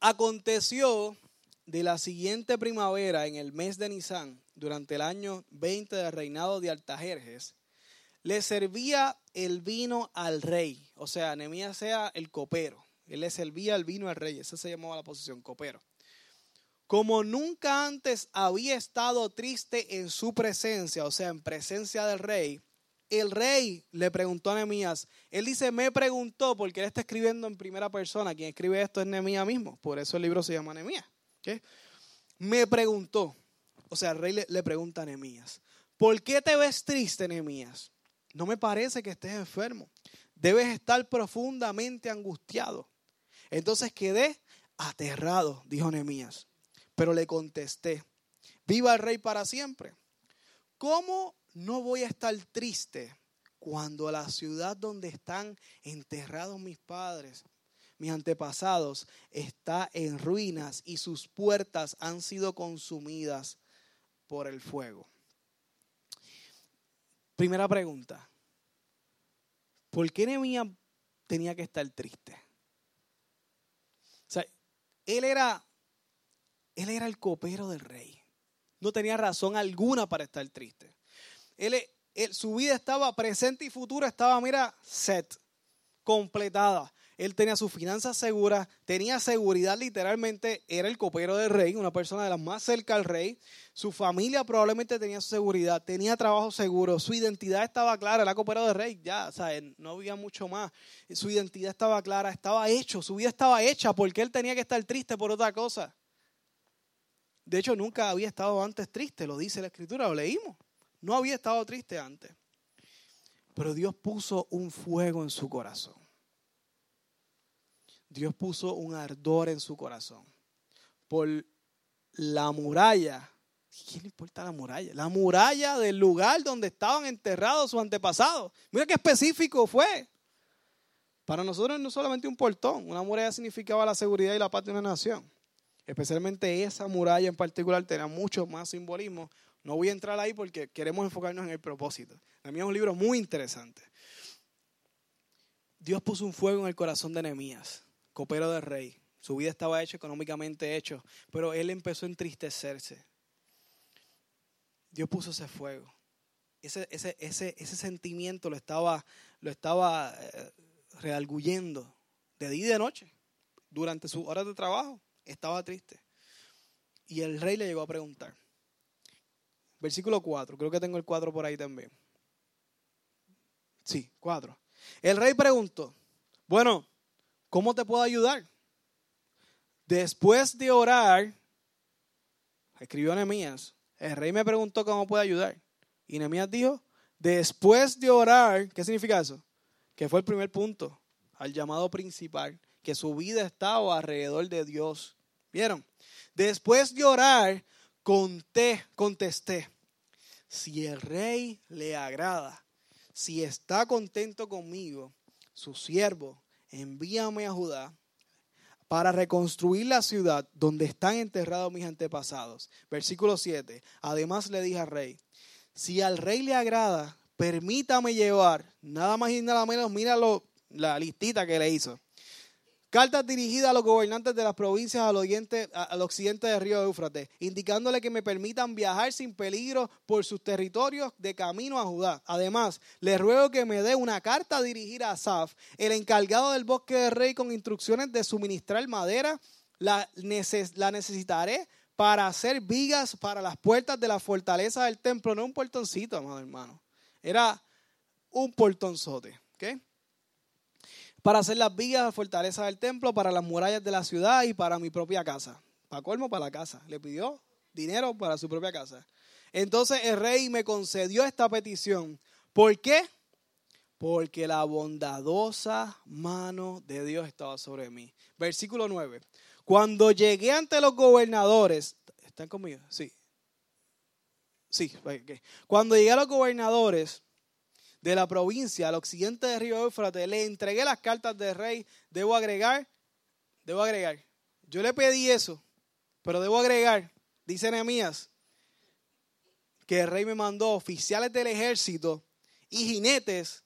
Aconteció de la siguiente primavera, en el mes de Nisan, durante el año 20 del reinado de Altajerjes, le servía el vino al rey. O sea, Nehemías sea el copero. Él le servía el vino al rey. Esa se llamaba la posición, copero. Como nunca antes había estado triste en su presencia, o sea, en presencia del rey, el rey le preguntó a Nehemías. Él dice, me preguntó, porque él está escribiendo en primera persona. Quien escribe esto es Nehemías mismo. Por eso el libro se llama Nehemías. Me preguntó. O sea, el rey le, pregunta a Nehemías. ¿Por qué te ves triste, Nehemías? No me parece que estés enfermo. Debes estar profundamente angustiado. Entonces quedé aterrado, dijo Nehemías. Pero le contesté, viva el rey para siempre. ¿Cómo no voy a estar triste cuando la ciudad donde están enterrados mis padres, mis antepasados, está en ruinas y sus puertas han sido consumidas por el fuego. Primera pregunta. ¿Por qué Nehemías tenía que estar triste? O sea, él era, él era el copero del rey. No tenía razón alguna para estar triste él, su vida estaba presente y futura, estaba, mira, set, completada. Él tenía sus finanzas seguras, tenía seguridad literalmente, era el copero del rey, una persona de las más cerca al rey. Su familia probablemente tenía seguridad, tenía trabajo seguro, su identidad estaba clara, era copero del rey, ya, o sea, no había mucho más. Su identidad estaba clara, estaba hecho, su vida estaba hecha, porque él tenía que estar triste por otra cosa. De hecho, nunca había estado antes triste, lo dice la escritura, lo leímos. No había estado triste antes. Pero Dios puso un fuego en su corazón. Dios puso un ardor en su corazón. Por la muralla. ¿Quién le importa la muralla? La muralla del lugar donde estaban enterrados sus antepasados. Mira qué específico fue. Para nosotros no solamente un portón. Una muralla significaba la seguridad y la paz de una nación. Especialmente esa muralla en particular tenía mucho más simbolismo no voy a entrar ahí porque queremos enfocarnos en el propósito. Nehemías es un libro muy interesante. Dios puso un fuego en el corazón de Nehemías, copero del rey. Su vida estaba hecha, económicamente hecho, pero él empezó a entristecerse. Dios puso ese fuego. Ese, ese, ese, ese sentimiento lo estaba, lo estaba eh, realguyendo de día y de noche. Durante sus horas de trabajo estaba triste. Y el rey le llegó a preguntar, Versículo 4, creo que tengo el 4 por ahí también. Sí, 4. El rey preguntó, bueno, ¿cómo te puedo ayudar? Después de orar, escribió Nehemías, el rey me preguntó cómo puede ayudar. Y Nehemías dijo, después de orar, ¿qué significa eso? que fue el primer punto, al llamado principal, que su vida estaba alrededor de Dios. ¿Vieron? Después de orar, conté, contesté, si el rey le agrada, si está contento conmigo, su siervo, envíame a Judá para reconstruir la ciudad donde están enterrados mis antepasados. Versículo 7. Además le dije al rey, si al rey le agrada, permítame llevar, nada más y nada menos, mira la listita que le hizo. Cartas dirigidas a los gobernantes de las provincias al, oriente, al occidente del río Éufrates, indicándole que me permitan viajar sin peligro por sus territorios de camino a Judá. Además, le ruego que me dé una carta dirigida a Asaf, el encargado del bosque del rey, con instrucciones de suministrar madera. La, la necesitaré para hacer vigas para las puertas de la fortaleza del templo. No un portoncito, amado hermano. Era un portonzote. ¿okay? Para hacer las vigas de fortaleza del templo, para las murallas de la ciudad y para mi propia casa. Para colmo, para la casa. Le pidió dinero para su propia casa. Entonces el rey me concedió esta petición. ¿Por qué? Porque la bondadosa mano de Dios estaba sobre mí. Versículo 9. Cuando llegué ante los gobernadores, ¿están conmigo? Sí. Sí, cuando llegué a los gobernadores, de la provincia al occidente del río Éufrates, le entregué las cartas del rey, debo agregar, debo agregar. Yo le pedí eso, pero debo agregar, dice Nehemías, que el rey me mandó oficiales del ejército y jinetes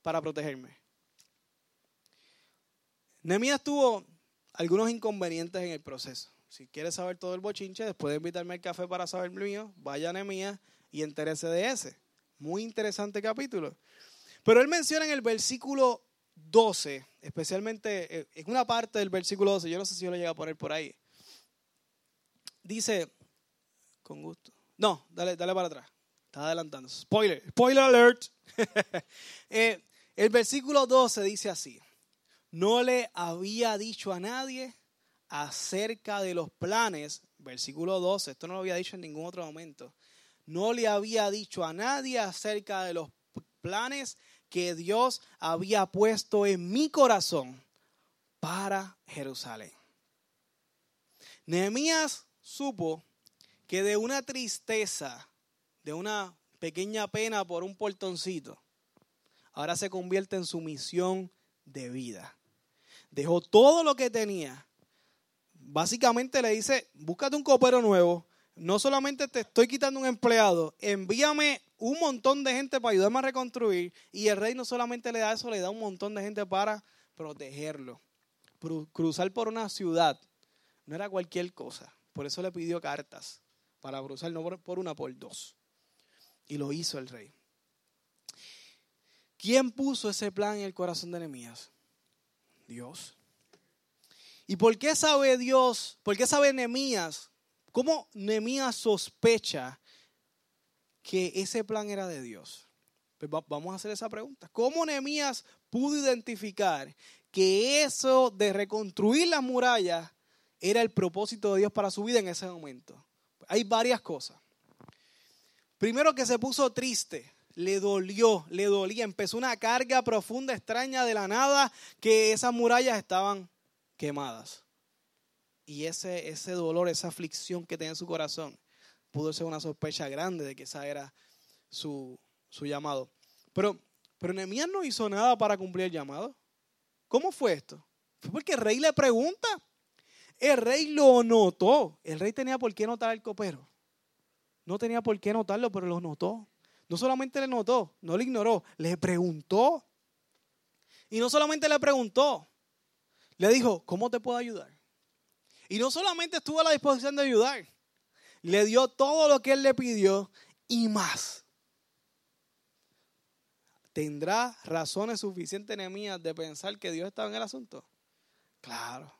para protegerme. Nehemías tuvo algunos inconvenientes en el proceso. Si quieres saber todo el bochinche, después de invitarme al café para saber el mío, vaya a Nehemías y entérese de ese. Muy interesante capítulo. Pero él menciona en el versículo 12, especialmente eh, en una parte del versículo 12, yo no sé si yo lo llega a poner por ahí. Dice, con gusto. No, dale, dale para atrás. Está adelantando. Spoiler, spoiler alert. Eh, el versículo 12 dice así. No le había dicho a nadie acerca de los planes. Versículo 12, esto no lo había dicho en ningún otro momento no le había dicho a nadie acerca de los planes que Dios había puesto en mi corazón para Jerusalén. Nehemías supo que de una tristeza, de una pequeña pena por un portoncito, ahora se convierte en su misión de vida. Dejó todo lo que tenía. Básicamente le dice, búscate un copero nuevo, no solamente te estoy quitando un empleado, envíame un montón de gente para ayudarme a reconstruir. Y el rey no solamente le da eso, le da un montón de gente para protegerlo. Cruzar por una ciudad no era cualquier cosa. Por eso le pidió cartas para cruzar, no por una, por dos. Y lo hizo el rey. ¿Quién puso ese plan en el corazón de Nehemías? Dios. ¿Y por qué sabe Dios? ¿Por qué sabe Nehemías ¿Cómo Nehemías sospecha que ese plan era de Dios? Pues vamos a hacer esa pregunta. ¿Cómo Nehemías pudo identificar que eso de reconstruir las murallas era el propósito de Dios para su vida en ese momento? Hay varias cosas. Primero que se puso triste, le dolió, le dolía, empezó una carga profunda, extraña de la nada, que esas murallas estaban quemadas. Y ese, ese dolor, esa aflicción que tenía en su corazón, pudo ser una sospecha grande de que esa era su, llamado. Pero, pero Nehemías no hizo nada para cumplir el llamado. ¿Cómo fue esto? Fue porque el rey le pregunta. El rey lo notó. El rey tenía por qué notar al copero. No tenía por qué notarlo, pero lo notó. No solamente le notó, no le ignoró, le preguntó. Y no solamente le preguntó, le dijo, ¿cómo te puedo ayudar? Y no solamente estuvo a la disposición de ayudar, le dio todo lo que él le pidió y más. ¿Tendrá razones suficientes Nehemías de pensar que Dios estaba en el asunto? Claro.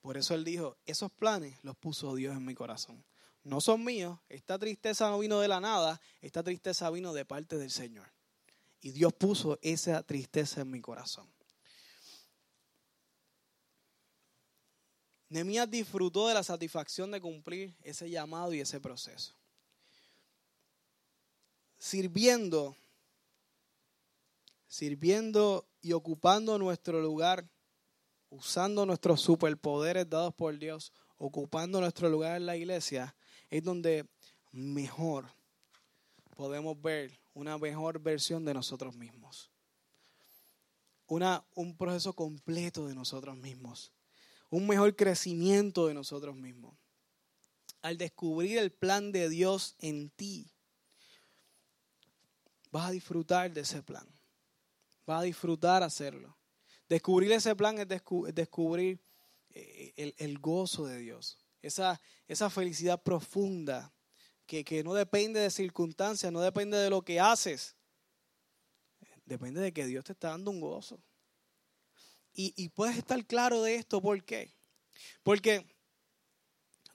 Por eso él dijo, esos planes los puso Dios en mi corazón. No son míos, esta tristeza no vino de la nada, esta tristeza vino de parte del Señor. Y Dios puso esa tristeza en mi corazón. Nehemías disfrutó de la satisfacción de cumplir ese llamado y ese proceso. Sirviendo, sirviendo y ocupando nuestro lugar, usando nuestros superpoderes dados por Dios, ocupando nuestro lugar en la iglesia, es donde mejor podemos ver una mejor versión de nosotros mismos. Una, un proceso completo de nosotros mismos. Un mejor crecimiento de nosotros mismos. Al descubrir el plan de Dios en ti, vas a disfrutar de ese plan. Vas a disfrutar hacerlo. Descubrir ese plan es descubrir eh, el, gozo de Dios. Esa, esa felicidad profunda que, que no depende de circunstancias, no depende de lo que haces. Depende de que Dios te está dando un gozo. Y, puedes estar claro de esto, ¿por qué? Porque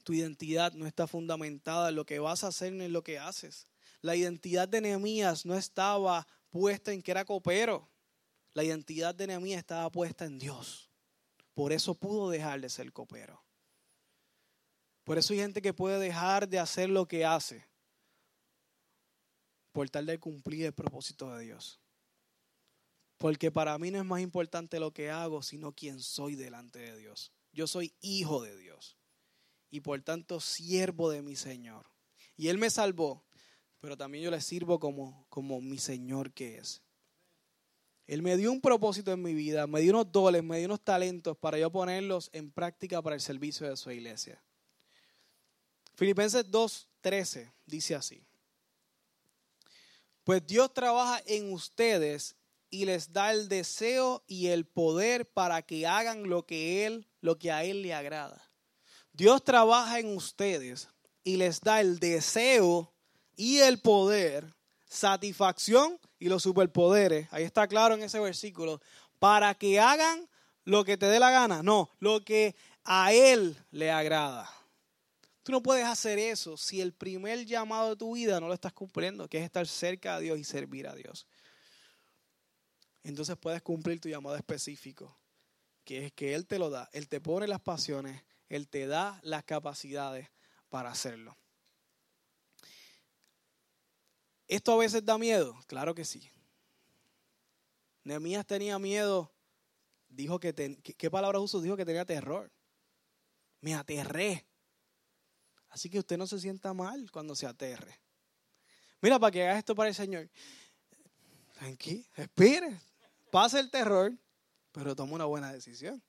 tu identidad no está fundamentada en lo que vas a hacer ni en lo que haces. La identidad de Nehemías no estaba puesta en que era copero. La identidad de Nehemías estaba puesta en Dios. Por eso pudo dejar de ser copero. Por eso hay gente que puede dejar de hacer lo que hace por tal de cumplir el propósito de Dios. Porque para mí no es más importante lo que hago, sino quién soy delante de Dios. Yo soy hijo de Dios y por tanto siervo de mi Señor. Y Él me salvó pero también yo le sirvo como, como mi Señor que es. Él me dio un propósito en mi vida, me dio unos doles, me dio unos talentos para yo ponerlos en práctica para el servicio de su iglesia. Filipenses 2.13 dice así. Pues Dios trabaja en ustedes y les da el deseo y el poder para que hagan lo que él, lo que a él le agrada. Dios trabaja en ustedes y les da el deseo y el poder, satisfacción y los superpoderes. Ahí está claro en ese versículo. Para que hagan lo que te dé la gana. No, lo que a Él le agrada. Tú no puedes hacer eso si el primer llamado de tu vida no lo estás cumpliendo, que es estar cerca de Dios y servir a Dios. Entonces puedes cumplir tu llamado específico, que es que Él te lo da. Él te pone las pasiones, Él te da las capacidades para hacerlo. ¿Esto a veces da miedo? Claro que sí. Nehemías tenía miedo. Dijo que, ¿qué palabra usó? Dijo que tenía terror. Me aterré. Así que usted no se sienta mal cuando se aterre. Mira, para que haga esto para el Señor. Tranquilo, espere. Pase el terror, pero toma una buena decisión.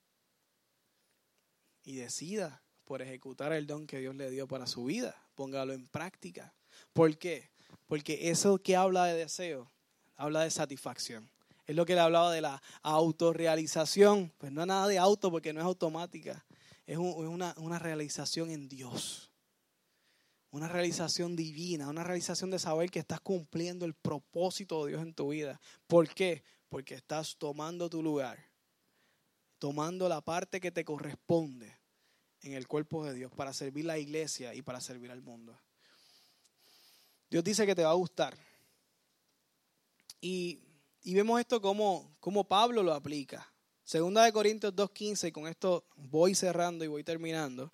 Y decida por ejecutar el don que Dios le dio para su vida. Póngalo en práctica. ¿Por qué? Porque eso que habla de deseo, habla de satisfacción. Es lo que le hablaba de la autorrealización. Pues no es nada de auto porque no es automática. Es, una, una realización en Dios. Una realización divina, una realización de saber que estás cumpliendo el propósito de Dios en tu vida. ¿Por qué? Porque estás tomando tu lugar, tomando la parte que te corresponde en el cuerpo de Dios para servir la iglesia y para servir al mundo. Dios dice que te va a gustar. Y, vemos esto como, como Pablo lo aplica. Segunda de Corintios 2.15, y con esto voy cerrando y voy terminando.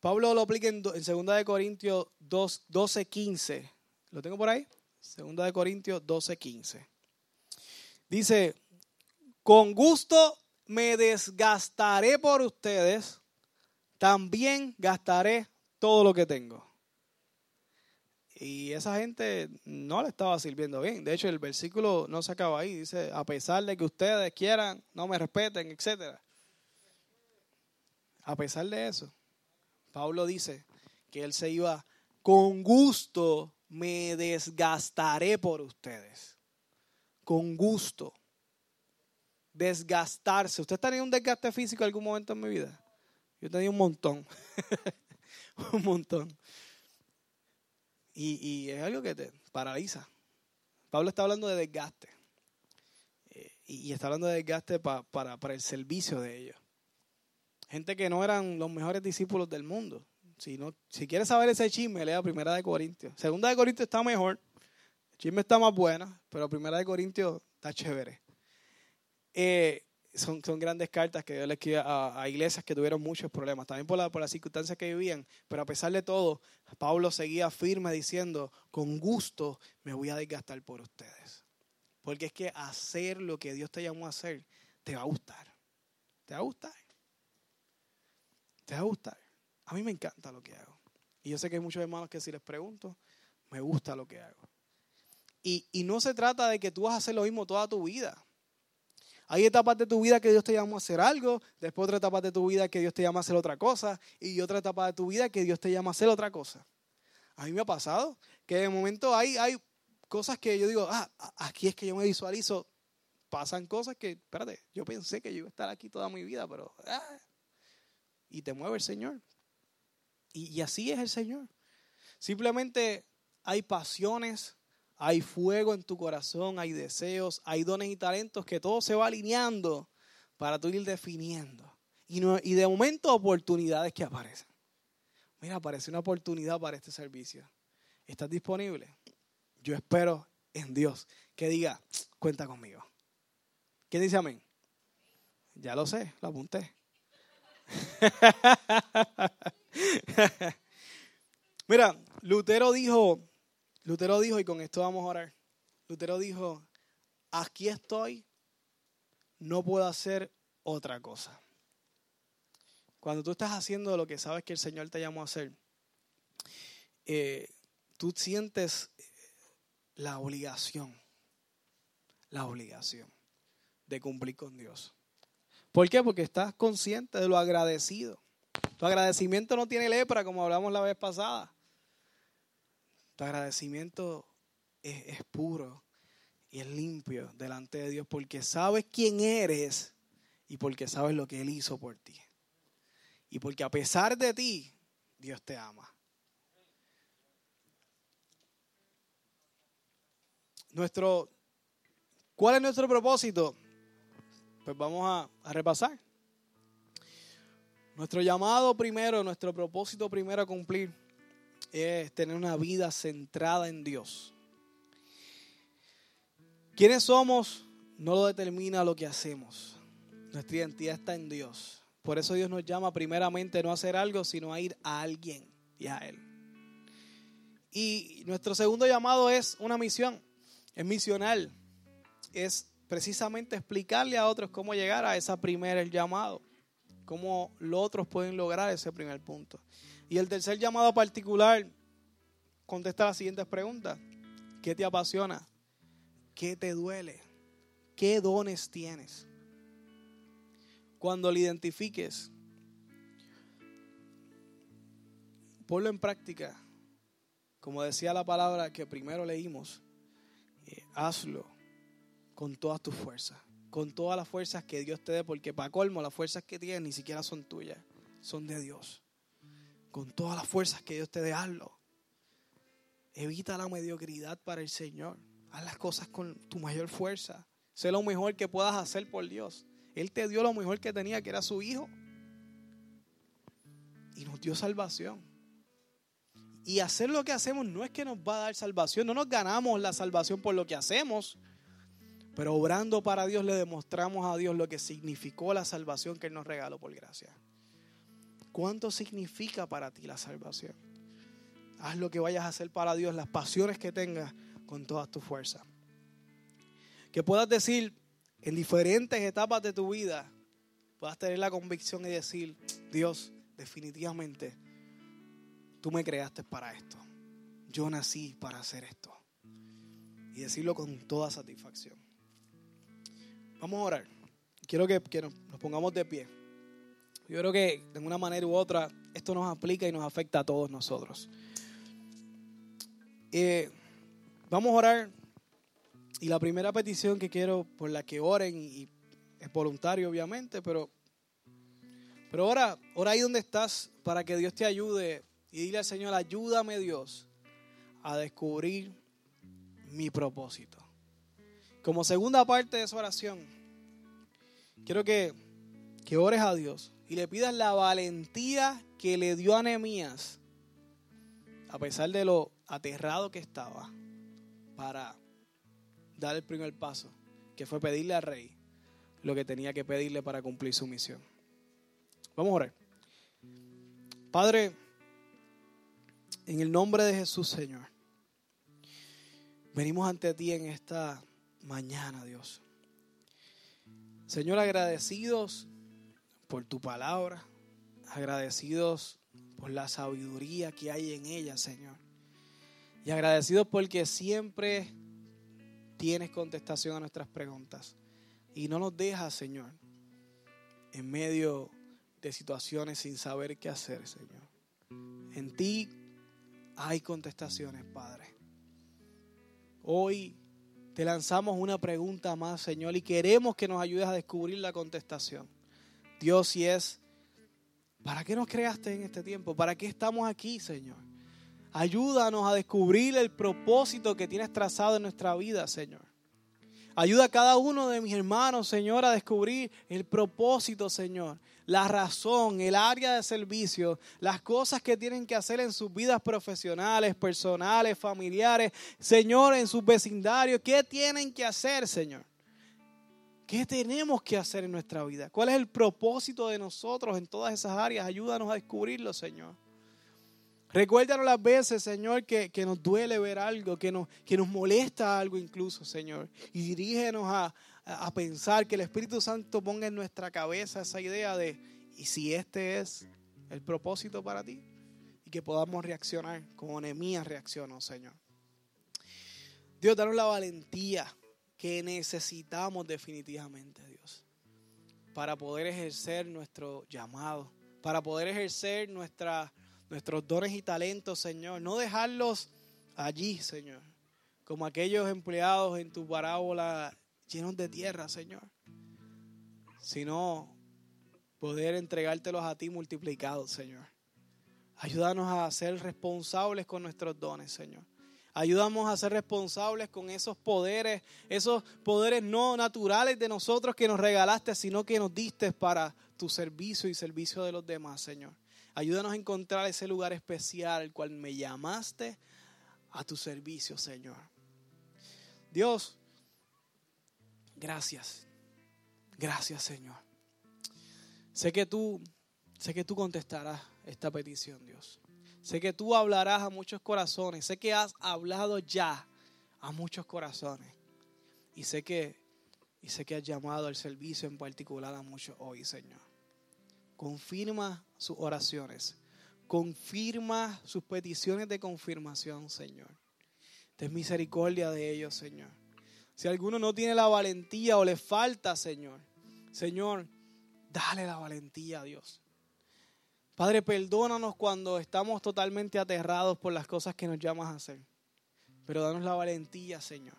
Pablo lo aplica en, en Segunda de Corintios 12.15. ¿Lo tengo por ahí? Segunda de Corintios 12.15. Dice, con gusto me desgastaré por ustedes, también gastaré todo lo que tengo. Y esa gente no le estaba sirviendo bien. De hecho, el versículo no se acaba ahí. Dice, a pesar de que ustedes quieran, no me respeten, etc. A pesar de eso, Pablo dice que él se iba, con gusto me desgastaré por ustedes. Con gusto. Desgastarse. ¿Usted tenido un desgaste físico en algún momento en mi vida? Yo tenido un montón. un montón. Y, es algo que te paraliza. Pablo está hablando de desgaste. Eh, y, está hablando de desgaste para, para el servicio de ellos. Gente que no eran los mejores discípulos del mundo. Si, no, si quieres saber ese chisme, lea Primera de Corintios. Segunda de Corintios está mejor. El chisme está más buena, pero Primera de Corintios está chévere. Eh, son, son grandes cartas que Dios le escribe a, iglesias que tuvieron muchos problemas, también por, la, por las circunstancias que vivían, pero a pesar de todo, Pablo seguía firme diciendo, con gusto me voy a desgastar por ustedes. Porque es que hacer lo que Dios te llamó a hacer te va a gustar. Te va a gustar. Te va a gustar. A mí me encanta lo que hago. Y yo sé que hay muchos hermanos que si les pregunto, me gusta lo que hago. Y, y no se trata de que tú vas a hacer lo mismo toda tu vida. Hay etapas de tu vida que Dios te llama a hacer algo, después otra etapa de tu vida que Dios te llama a hacer otra cosa, y otra etapa de tu vida que Dios te llama a hacer otra cosa. A mí me ha pasado que de momento hay, hay cosas que yo digo, ah, aquí es que yo me visualizo. Pasan cosas que, espérate, yo pensé que yo iba a estar aquí toda mi vida, pero... Ah, y te mueve el Señor. Y, así es el Señor. Simplemente hay pasiones, hay fuego en tu corazón, hay deseos, hay dones y talentos que todo se va alineando para tú ir definiendo. Y, y de momento oportunidades que aparecen. Mira, aparece una oportunidad para este servicio. ¿Estás disponible? Yo espero en Dios que diga, cuenta conmigo. ¿Quién dice amén? Ya lo sé, lo apunté. Mira, Lutero dijo, Lutero dijo, y con esto vamos a orar, Lutero dijo, aquí estoy, no puedo hacer otra cosa. Cuando tú estás haciendo lo que sabes que el Señor te llamó a hacer, eh, tú sientes la obligación, la obligación de cumplir con Dios. ¿Por qué? Porque estás consciente de lo agradecido. Tu agradecimiento no tiene lepra, como hablamos la vez pasada. Tu agradecimiento es, puro y es limpio delante de Dios porque sabes quién eres y porque sabes lo que Él hizo por ti. Y porque a pesar de ti, Dios te ama. Nuestro, ¿Cuál es nuestro propósito? Pues vamos a, repasar. Nuestro llamado primero, nuestro propósito primero a cumplir es tener una vida centrada en Dios. ¿Quiénes somos? No lo determina lo que hacemos. Nuestra identidad está en Dios. Por eso Dios nos llama primeramente no a hacer algo, sino a ir a alguien y a Él. Y nuestro segundo llamado es una misión, es misional. Es precisamente explicarle a otros cómo llegar a esa primera llamado, cómo los otros pueden lograr ese primer punto. Y el tercer llamado particular contesta las siguientes preguntas. ¿Qué te apasiona? ¿Qué te duele? ¿Qué dones tienes? Cuando lo identifiques, ponlo en práctica. Como decía la palabra que primero leímos, eh, hazlo con todas tus fuerzas, con todas las fuerzas que Dios te dé, porque para colmo las fuerzas que tienes ni siquiera son tuyas, son de Dios con todas las fuerzas que Dios te dé, hazlo. Evita la mediocridad para el Señor. Haz las cosas con tu mayor fuerza. Sé lo mejor que puedas hacer por Dios. Él te dio lo mejor que tenía, que era su Hijo. Y nos dio salvación. Y hacer lo que hacemos no es que nos va a dar salvación. No nos ganamos la salvación por lo que hacemos. Pero obrando para Dios le demostramos a Dios lo que significó la salvación que Él nos regaló por gracia. ¿Cuánto significa para ti la salvación? Haz lo que vayas a hacer para Dios, las pasiones que tengas con todas tus fuerzas. Que puedas decir en diferentes etapas de tu vida, puedas tener la convicción y decir, Dios, definitivamente, tú me creaste para esto. Yo nací para hacer esto. Y decirlo con toda satisfacción. Vamos a orar. Quiero que, nos pongamos de pie. Yo creo que de una manera u otra esto nos aplica y nos afecta a todos nosotros. Eh, vamos a orar. Y la primera petición que quiero por la que oren, y es voluntario obviamente, pero, pero ora, ora ahí donde estás para que Dios te ayude y dile al Señor, ayúdame Dios a descubrir mi propósito. Como segunda parte de esa oración, quiero que, que ores a Dios y le pidas la valentía que le dio a Nehemías, a pesar de lo aterrado que estaba, para dar el primer paso, que fue pedirle al rey lo que tenía que pedirle para cumplir su misión. Vamos a orar. Padre, en el nombre de Jesús, Señor, venimos ante ti en esta mañana, Dios. Señor, agradecidos por tu palabra, agradecidos por la sabiduría que hay en ella, Señor. Y agradecidos porque siempre tienes contestación a nuestras preguntas. Y no nos dejas, Señor, en medio de situaciones sin saber qué hacer, Señor. En ti hay contestaciones, Padre. Hoy te lanzamos una pregunta más, Señor, y queremos que nos ayudes a descubrir la contestación. Dios, si es, ¿para qué nos creaste en este tiempo? ¿Para qué estamos aquí, Señor? Ayúdanos a descubrir el propósito que tienes trazado en nuestra vida, Señor. Ayuda a cada uno de mis hermanos, Señor, a descubrir el propósito, Señor, la razón, el área de servicio, las cosas que tienen que hacer en sus vidas profesionales, personales, familiares, Señor, en sus vecindarios. ¿Qué tienen que hacer, Señor? ¿Qué tenemos que hacer en nuestra vida? ¿Cuál es el propósito de nosotros en todas esas áreas? Ayúdanos a descubrirlo, Señor. Recuérdanos las veces, Señor, que, nos duele ver algo, que nos, que nos molesta algo incluso, Señor. Y dirígenos a, a pensar que el Espíritu Santo ponga en nuestra cabeza esa idea de, ¿y si este es el propósito para ti? Y que podamos reaccionar como Nehemías reaccionó, Señor. Dios, danos la valentía que necesitamos definitivamente, Dios, para poder ejercer nuestro llamado, para poder ejercer nuestra nuestros dones y talentos, Señor. No dejarlos allí, Señor. Como aquellos empleados en tu parábola llenos de tierra, Señor. Sino poder entregártelos a ti multiplicados, Señor. Ayúdanos a ser responsables con nuestros dones, Señor. Ayúdanos a ser responsables con esos poderes, esos poderes no naturales de nosotros que nos regalaste, sino que nos diste para tu servicio y servicio de los demás, Señor. Ayúdanos a encontrar ese lugar especial, el cual me llamaste a tu servicio, Señor. Dios, gracias. Gracias, Señor. Sé que tú, sé que tú contestarás esta petición, Dios. Sé que tú hablarás a muchos corazones. Sé que has hablado ya a muchos corazones. Y sé que, y sé que has llamado al servicio en particular a muchos hoy, Señor confirma sus oraciones, confirma sus peticiones de confirmación, Señor. Ten misericordia de ellos, Señor. Si alguno no tiene la valentía o le falta, Señor, Señor, dale la valentía a Dios. Padre, perdónanos cuando estamos totalmente aterrados por las cosas que nos llamas a hacer. Pero danos la valentía, Señor.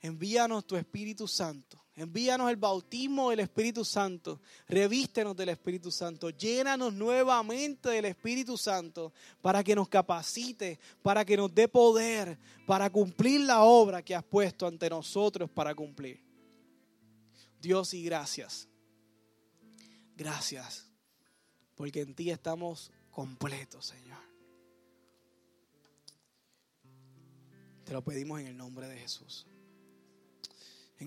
Envíanos tu Espíritu Santo Envíanos el bautismo del Espíritu Santo. Revístenos del Espíritu Santo. Llénanos nuevamente del Espíritu Santo para que nos capacite, para que nos dé poder, para cumplir la obra que has puesto ante nosotros para cumplir. Dios y gracias. Gracias. Porque en ti estamos completos, Señor. Te lo pedimos en el nombre de Jesús.